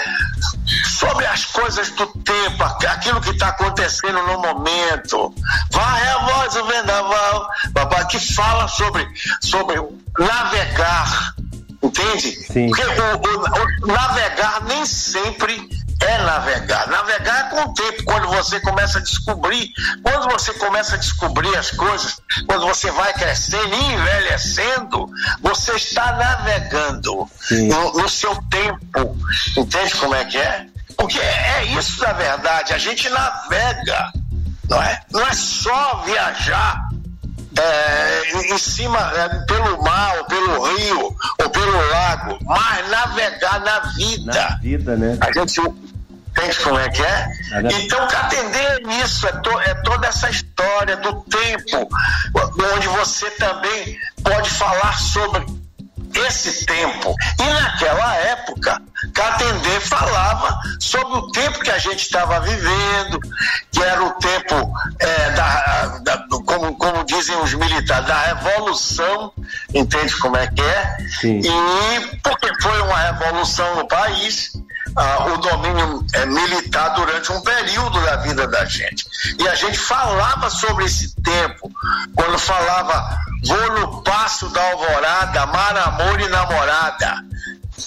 sobre as coisas do tempo, aqu- aquilo que está acontecendo no momento. Vai a voz do vendaval, papai, que fala sobre, sobre navegar. Entende? Sim. Porque o, o- o navegar nem sempre é navegar. Navegar é com o tempo, quando você começa a descobrir, quando você começa a descobrir as coisas, quando você vai crescendo e envelhecendo, você está navegando no, no seu tempo. Entende como é que é? Porque é isso na verdade, a gente navega, não é? Não é só viajar é, em cima, é, pelo mar, ou pelo rio, ou pelo lago, mas navegar na vida. Na vida, né? A gente entende como é que é? Então, atender nisso, é, to- é toda essa história do tempo, onde você também pode falar sobre esse tempo. E naquela época, Catendê falava sobre o tempo que a gente estava vivendo, que era o tempo, é, da, da- como, como dizem os militares, da revolução, entende como é que é? Sim. E porque foi uma revolução no país, ah, o domínio eh, militar durante um período da vida da gente. E a gente falava sobre esse tempo, quando falava vou no passo da alvorada, amar, amor e namorada.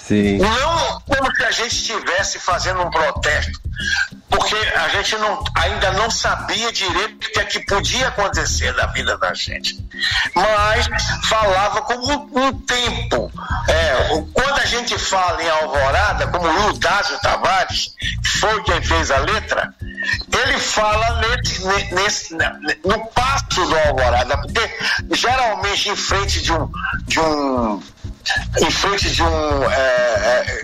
Sim. Não como se a gente estivesse fazendo um protesto, porque a gente não, ainda não sabia direito o que é que podia acontecer na vida da gente. Mas falava como um tempo. É, quando a gente fala em Alvorada, como o Ludásio Tavares, foi quem fez a letra, ele fala nesse, ne- nesse- no passo do Alvorada, porque geralmente em frente de um, de um em frente de um, é, é,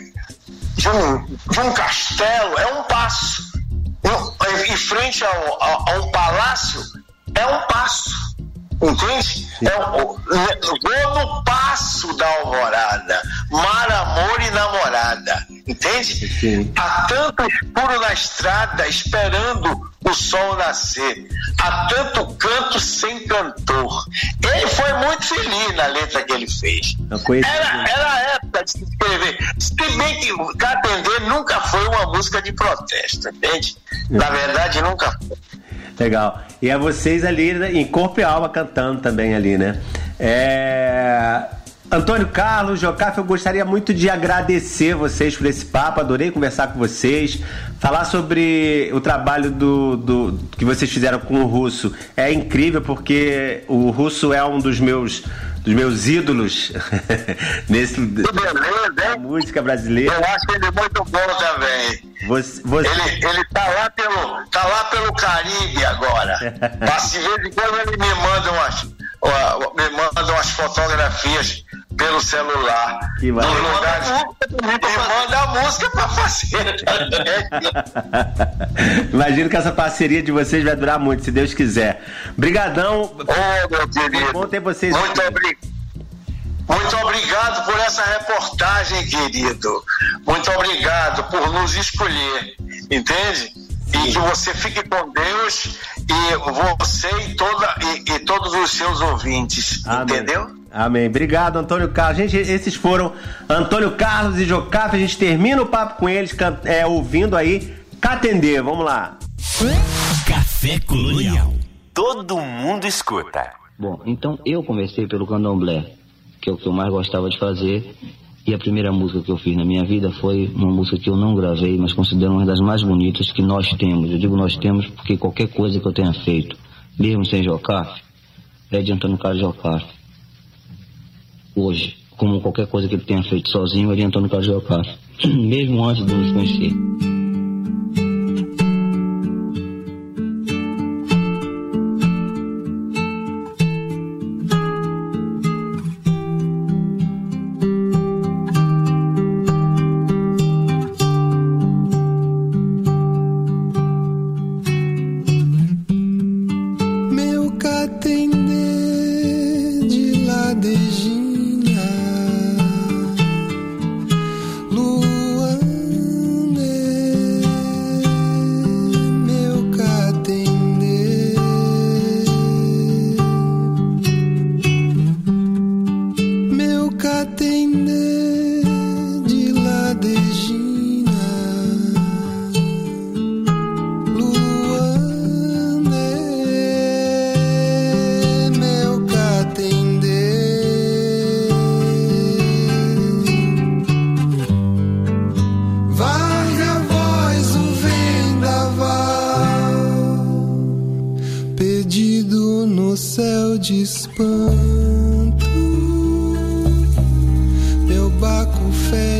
de um, de um castelo é um passo. Um- em frente ao, ao- a um palácio é um passo. Entende? É o, vou no passo da alvorada. Mar, amor e namorada. Entende? Sim. Há tanto escuro na estrada esperando o sol nascer. Há tanto canto sem cantor. Ele foi muito feliz na letra que ele fez. Era, era a época de se escrever. Se bem que Catender nunca foi uma música de protesto, entende? Na verdade, nunca foi. Legal. E é vocês ali né, em corpo e alma cantando também ali, né? É... Antônio Carlos, Jocafe, eu gostaria muito de agradecer vocês por esse papo, adorei conversar com vocês, falar sobre o trabalho do, do que vocês fizeram com o Russo. É incrível porque o Russo é um dos meus dos meus ídolos nesse Que beleza, hein? música brasileira. Eu acho ele muito bom também. Você, você- Ele, ele tá, lá pelo, tá lá pelo Caribe agora. Mas de vez em quando ele me manda umas, me manda umas fotografias pelo celular. Que maravilha. lugares. E manda a música pra fazer. Imagino que essa parceria de vocês vai durar muito, se Deus quiser. Brigadão. Ô, meu querido. Bom ter vocês Muito, aqui. Muito obrigado por essa reportagem, querido. Muito obrigado por nos escolher, entende? E que você fique com Deus e você e, toda, e, e todos os seus ouvintes, Amém. entendeu? Amém. Obrigado, Antônio Carlos. Gente, esses foram Antônio Carlos e Jocafe. A gente termina o papo com eles, é, ouvindo aí Catendê. Vamos lá. Café Colonial. Todo mundo escuta. Bom, então eu comecei pelo candomblé, que é o que eu mais gostava de fazer. E a primeira música que eu fiz na minha vida foi uma música que eu não gravei, mas considero uma das mais bonitas que nós temos. Eu digo nós temos porque qualquer coisa que eu tenha feito, mesmo sem Jocafe, é de Antônio Carlos Jocafe. Hoje, como qualquer coisa que ele tenha feito sozinho, é de Antônio Carlos Jocafe. mesmo antes de nos conhecer.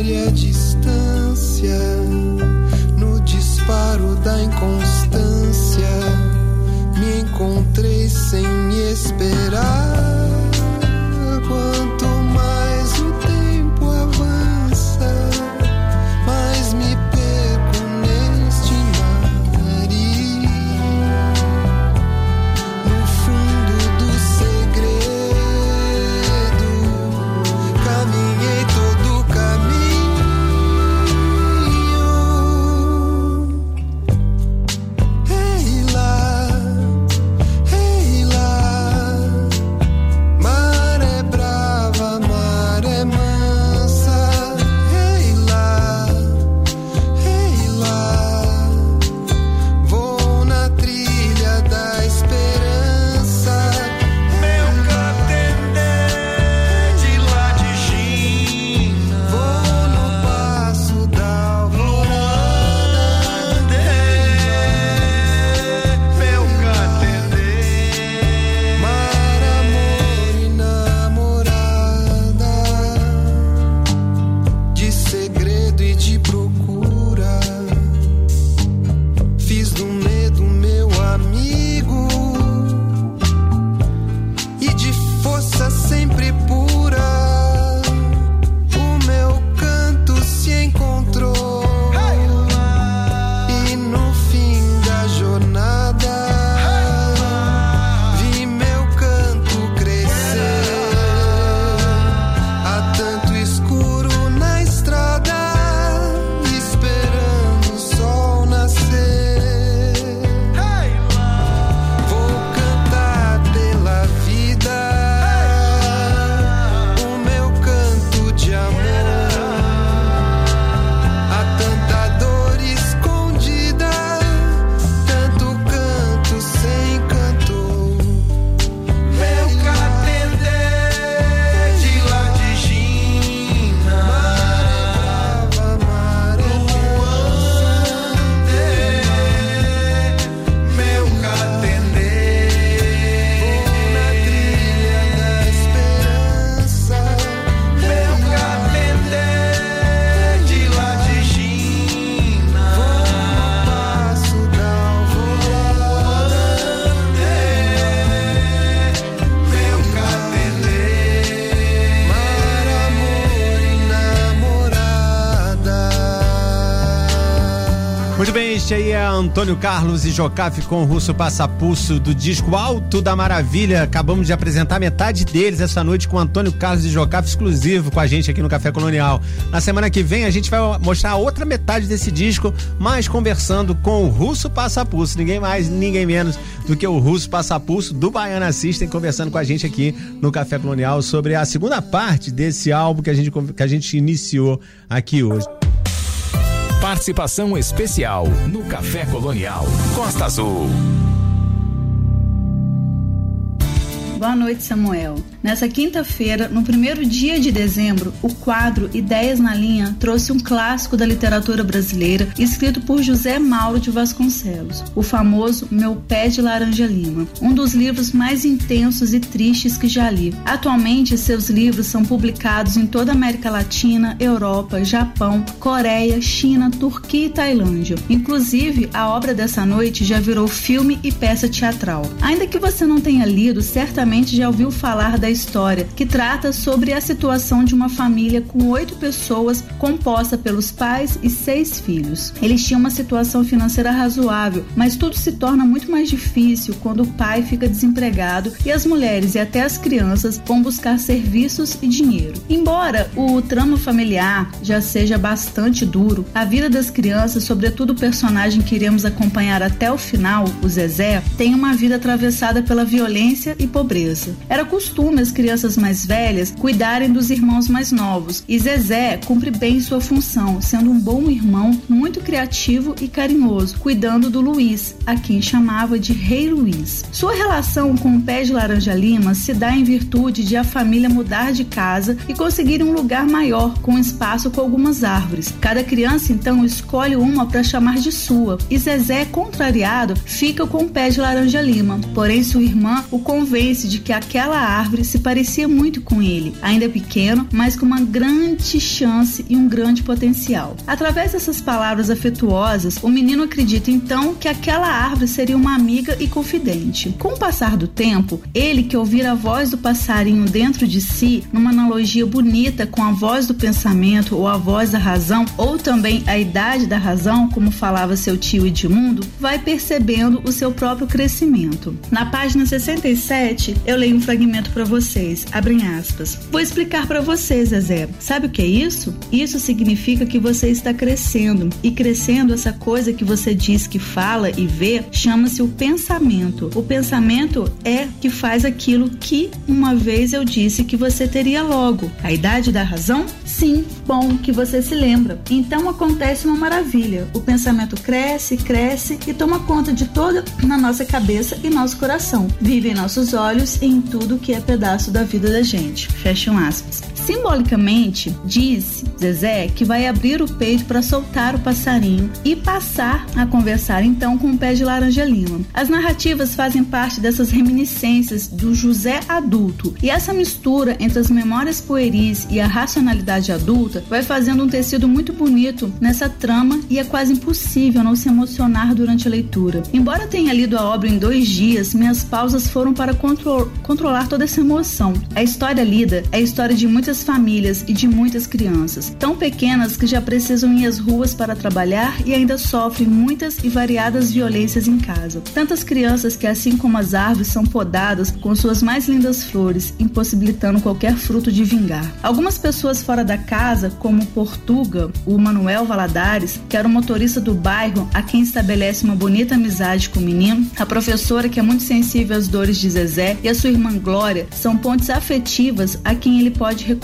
Fere a distância no disparo da inconstância. Antônio Carlos e Jocafe com o Russo Passapulso do disco Alto da Maravilha. Acabamos de apresentar metade deles essa noite com Antônio Carlos e Jocafe exclusivo com a gente aqui no Café Colonial. Na semana que vem a gente vai mostrar a outra metade desse disco, mas conversando com o Russo Passapulso. Ninguém mais, ninguém menos do que o Russo Passapulso do Baiana System conversando com a gente aqui no Café Colonial sobre a segunda parte desse álbum que a gente, que a gente iniciou aqui hoje. Participação especial no Café Colonial Costa Azul. Boa noite, Samuel. Nessa quinta-feira, no primeiro dia de dezembro, o quadro Ideias na Linha trouxe um clássico da literatura brasileira, escrito por José Mauro de Vasconcelos, o famoso Meu Pé de Laranja Lima, um dos livros mais intensos e tristes que já li. Atualmente, seus livros são publicados em toda a América Latina, Europa, Japão, Coreia, China, Turquia e Tailândia. Inclusive, a obra dessa noite já virou filme e peça teatral. Ainda que você não tenha lido, certamente já ouviu falar da história, que trata sobre a situação de uma família com oito pessoas, composta pelos pais e seis filhos. Eles tinham uma situação financeira razoável, mas tudo se torna muito mais difícil quando o pai fica desempregado e as mulheres e até as crianças vão buscar serviços e dinheiro. Embora o trama familiar já seja bastante duro, a vida das crianças, sobretudo o personagem que iremos acompanhar até o final, o Zezé, tem uma vida atravessada pela violência e pobreza. Era costume as crianças mais velhas cuidarem dos irmãos mais novos, e Zezé cumpre bem sua função, sendo um bom irmão, muito criativo e carinhoso, cuidando do Luiz, a quem chamava de Rei Luiz. Sua relação com o pé de laranja lima se dá em virtude de a família mudar de casa e conseguir um lugar maior, com espaço com algumas árvores. Cada criança então escolhe uma para chamar de sua, e Zezé, contrariado, fica com o pé de laranja lima. Porém, sua irmã o convence de que aquela árvore se parecia muito com ele, ainda pequeno, mas com uma grande chance e um grande potencial. Através dessas palavras afetuosas, o menino acredita então que aquela árvore seria uma amiga e confidente. Com o passar do tempo, ele que ouvir a voz do passarinho dentro de si, numa analogia bonita com a voz do pensamento ou a voz da razão, ou também a idade da razão, como falava seu tio Edmundo, vai percebendo o seu próprio crescimento. Na página 67, eu leio um fragmento para vocês. Abrem aspas. Vou explicar para vocês, Zezé. Sabe o que é isso? Isso significa que você está crescendo. E crescendo, essa coisa que você diz que fala e vê, chama-se o pensamento. O pensamento é que faz aquilo que uma vez eu disse que você teria logo. A idade da razão? Sim, bom que você se lembra. Então acontece uma maravilha. O pensamento cresce, cresce e toma conta de toda na nossa cabeça e nosso coração. Vive em nossos olhos e em tudo que é pedaço da vida da gente. Fecham aspas. Simbolicamente, disse Zezé que vai abrir o peito para soltar o passarinho e passar a conversar então com o pé de laranja lima. As narrativas fazem parte dessas reminiscências do José adulto e essa mistura entre as memórias pueris e a racionalidade adulta vai fazendo um tecido muito bonito nessa trama e é quase impossível não se emocionar durante a leitura. Embora tenha lido a obra em dois dias, minhas pausas foram para contro controlar toda essa emoção. A história lida é a história de muitas famílias e de muitas crianças, tão pequenas que já precisam ir às ruas para trabalhar e ainda sofrem muitas e variadas violências em casa. Tantas crianças que, assim como as árvores, são podadas com suas mais lindas flores, impossibilitando qualquer fruto de vingar. Algumas pessoas fora da casa, como Portuga, o Manuel Valadares, que era o motorista do bairro a quem estabelece uma bonita amizade com o menino, a professora que é muito sensível às dores de Zezé e a sua irmã Glória, são pontes afetivas a quem ele pode recorrer.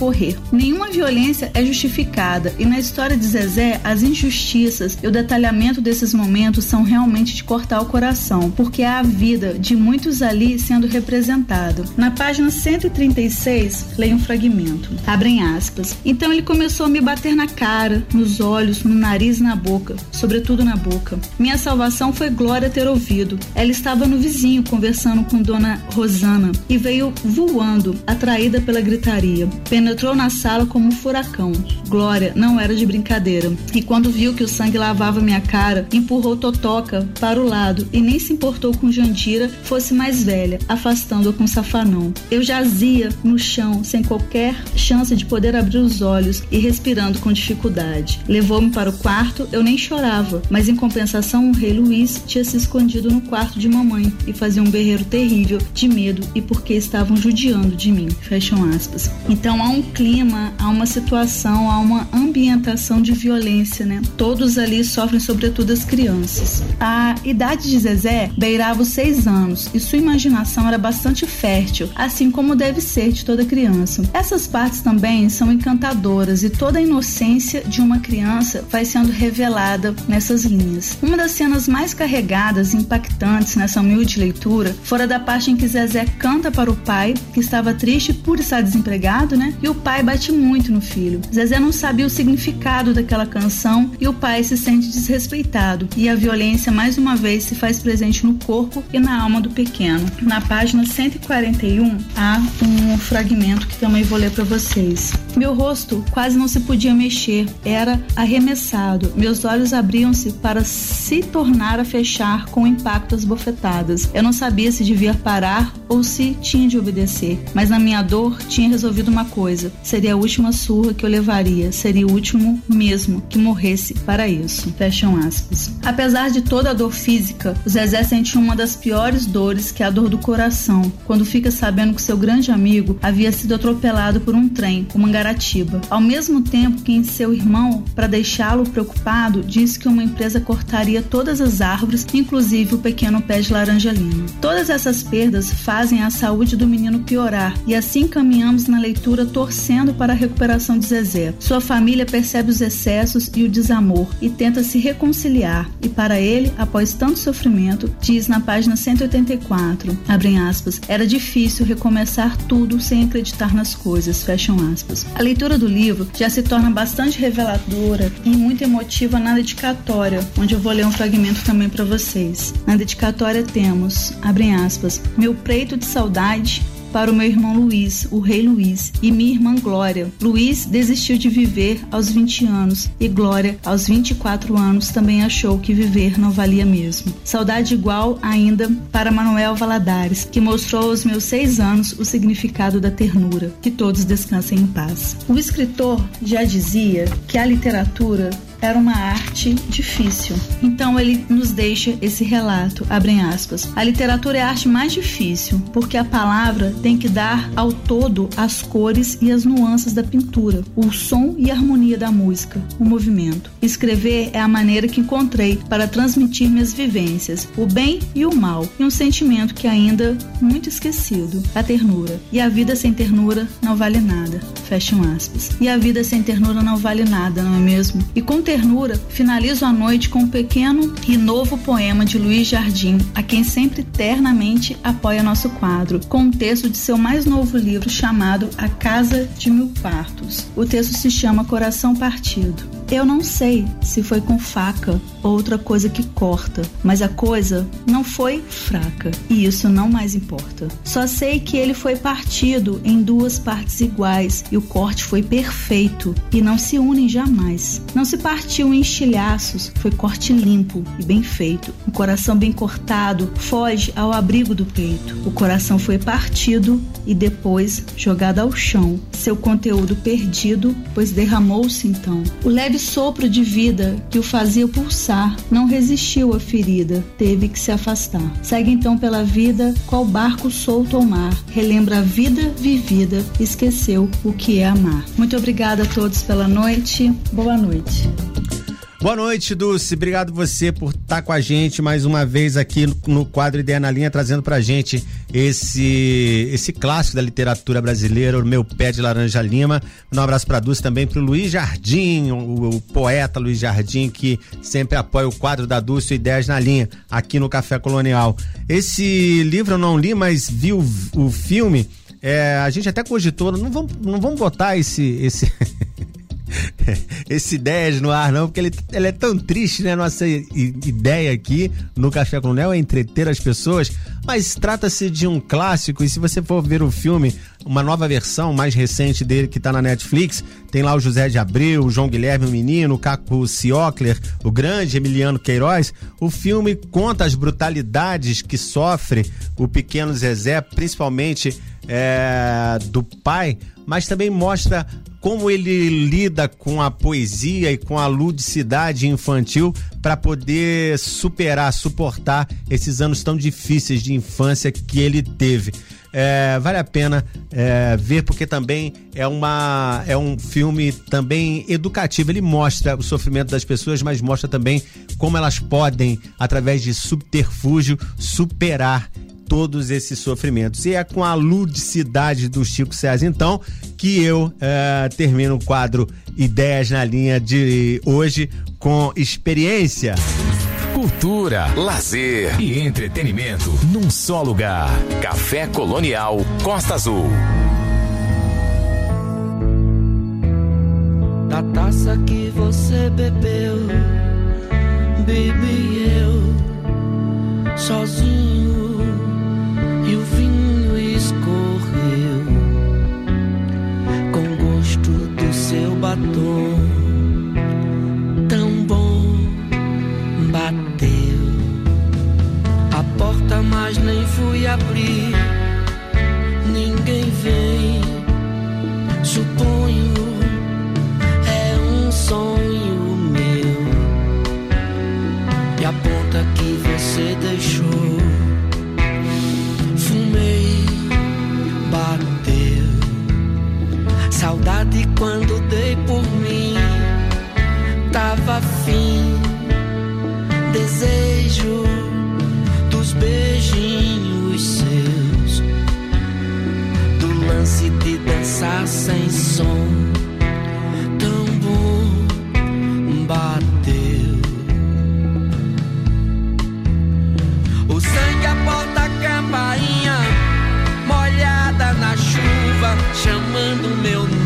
Nenhuma violência é justificada e na história de Zezé, as injustiças e o detalhamento desses momentos são realmente de cortar o coração, porque há a vida de muitos ali sendo representado. Na página 136, leio um fragmento. Abrem aspas. Então ele começou a me bater na cara, nos olhos, no nariz e na boca, sobretudo na boca. Minha salvação foi Glória ter ouvido. Ela estava no vizinho conversando com Dona Rosana e veio voando, atraída pela gritaria. Pena penetrou na sala como um furacão. Glória não era de brincadeira. E quando viu que o sangue lavava minha cara, empurrou Totoca para o lado e nem se importou com Jandira fosse mais velha, afastando-a com safanão. Eu jazia no chão, sem qualquer chance de poder abrir os olhos e respirando com dificuldade. Levou-me para o quarto, eu nem chorava, mas em compensação o rei Luiz tinha se escondido no quarto de mamãe e fazia um berreiro terrível de medo e porque estavam judiando de mim. Fecham aspas. Então há um clima, há uma situação, há uma ambientação de violência, né? Todos ali sofrem, sobretudo as crianças. A idade de Zezé beirava os seis anos e sua imaginação era bastante fértil, assim como deve ser de toda criança. Essas partes também são encantadoras e toda a inocência de uma criança vai sendo revelada nessas linhas. Uma das cenas mais carregadas e impactantes nessa humilde leitura fora da parte em que Zezé canta para o pai, que estava triste por estar desempregado, né? E o pai bate muito no filho. Zezé não sabia o significado daquela canção e o pai se sente desrespeitado. E a violência mais uma vez se faz presente no corpo e na alma do pequeno. Na página 141 há um fragmento que também vou ler para vocês. Meu rosto quase não se podia mexer, era arremessado. Meus olhos abriam-se para se tornar a fechar com o impacto das bofetadas. Eu não sabia se devia parar ou se tinha de obedecer, mas na minha dor tinha resolvido uma coisa: seria a última surra que eu levaria, seria o último mesmo que morresse para isso. Fecham aspas. Apesar de toda a dor física, o Zezé sente uma das piores dores que é a dor do coração, quando fica sabendo que seu grande amigo havia sido atropelado por um trem, o Mangaratiba. Ao mesmo tempo que seu irmão, para deixá-lo preocupado, disse que uma empresa cortaria todas as árvores, inclusive o pequeno pé de laranja lima. Todas essas perdas fazem a saúde do menino piorar e assim caminhamos na leitura torcendo para a recuperação de Zezé. Sua família percebe os excessos e o desamor e tenta se reconciliar e para ele, após tanto sofrimento, diz na página 184, abrem aspas, era difícil recomeçar tudo sem acreditar nas coisas, fecham aspas. A leitura do livro já se torna bastante reveladora e muito emotiva na dedicatória, onde eu vou ler um fragmento também para vocês. Na dedicatória temos, abrem aspas, meu preito de saudade para o meu irmão Luiz, o rei Luiz, e minha irmã Glória. Luiz desistiu de viver aos 20 anos e Glória, aos 24 anos, também achou que viver não valia mesmo. Saudade igual ainda para Manuel Valadares, que mostrou aos meus seis anos o significado da ternura. Que todos descansem em paz. O escritor já dizia que a literatura era uma arte difícil. Então ele nos deixa esse relato, abrem aspas. A literatura é a arte mais difícil, porque a palavra tem que dar ao todo as cores e as nuances da pintura, o som e a harmonia da música, o movimento. Escrever é a maneira que encontrei para transmitir minhas vivências, o bem e o mal, e um sentimento que ainda muito esquecido, a ternura. E a vida sem ternura não vale nada. Fecham aspas. E a vida sem ternura não vale nada, não é mesmo? E com ternura, finalizo a noite com um pequeno e novo poema de Luiz Jardim, a quem sempre ternamente apoia nosso quadro, com um texto de seu mais novo livro chamado A Casa de Mil Partos. O texto se chama Coração Partido. Eu não sei se foi com faca ou outra coisa que corta, mas a coisa não foi fraca e isso não mais importa. Só sei que ele foi partido em duas partes iguais e o corte foi perfeito e não se unem jamais. Não se partiu em estilhaços, foi corte limpo e bem feito. O coração bem cortado foge ao abrigo do peito. O coração foi partido e depois jogado ao chão, seu conteúdo perdido, pois derramou-se então. O leve sopro de vida que o fazia pulsar não resistiu à ferida, teve que se afastar. Segue então pela vida, qual barco solto ao mar, relembra a vida vivida, esqueceu o que é amar. Muito obrigada a todos pela noite. Boa noite. Boa noite, Dulce. Obrigado você por estar com a gente mais uma vez aqui no quadro Ideia na Linha, trazendo pra gente esse esse clássico da literatura brasileira, o Meu Pé de Laranja Lima. Um abraço pra Dulce também pro Luiz Jardim, o, o poeta Luiz Jardim, que sempre apoia o quadro da Dulce Ideias na Linha, aqui no Café Colonial. Esse livro eu não li, mas vi o, o filme. É, a gente até cogitou, não vamos, não vamos botar esse. esse esse ideias no ar, não, porque ele, ele é tão triste, né? Nossa ideia aqui no Café com Léo é entreter as pessoas, mas trata-se de um clássico. E se você for ver o filme, uma nova versão mais recente dele que tá na Netflix, tem lá o José de Abreu, o João Guilherme, o menino, o Caco Ciocler, o grande Emiliano Queiroz. O filme conta as brutalidades que sofre o pequeno Zezé, principalmente é, do pai, mas também mostra como ele lida com a poesia e com a ludicidade infantil para poder superar, suportar esses anos tão difíceis de infância que ele teve. É, vale a pena é, ver porque também é uma é um filme também educativo. Ele mostra o sofrimento das pessoas, mas mostra também como elas podem, através de subterfúgio, superar todos esses sofrimentos. E é com a ludicidade do Chico César, então, que eu eh, termino o quadro Ideias na Linha de hoje com experiência. Cultura, lazer e entretenimento num só lugar. Café Colonial Costa Azul. Da taça que você bebeu, bebi eu sozinho batom. Tão bom bateu a porta, mas nem fui abrir. Ninguém vem, suponho é um sonho meu. E a ponta que você deixou, Saudade quando dei por mim, tava fim. Desejo dos beijinhos seus, do lance de dançar sem som tão bom bateu. O sangue a porta a campainha, chamando meu nome.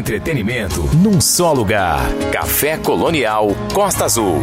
Entretenimento num só lugar. Café Colonial Costa Azul.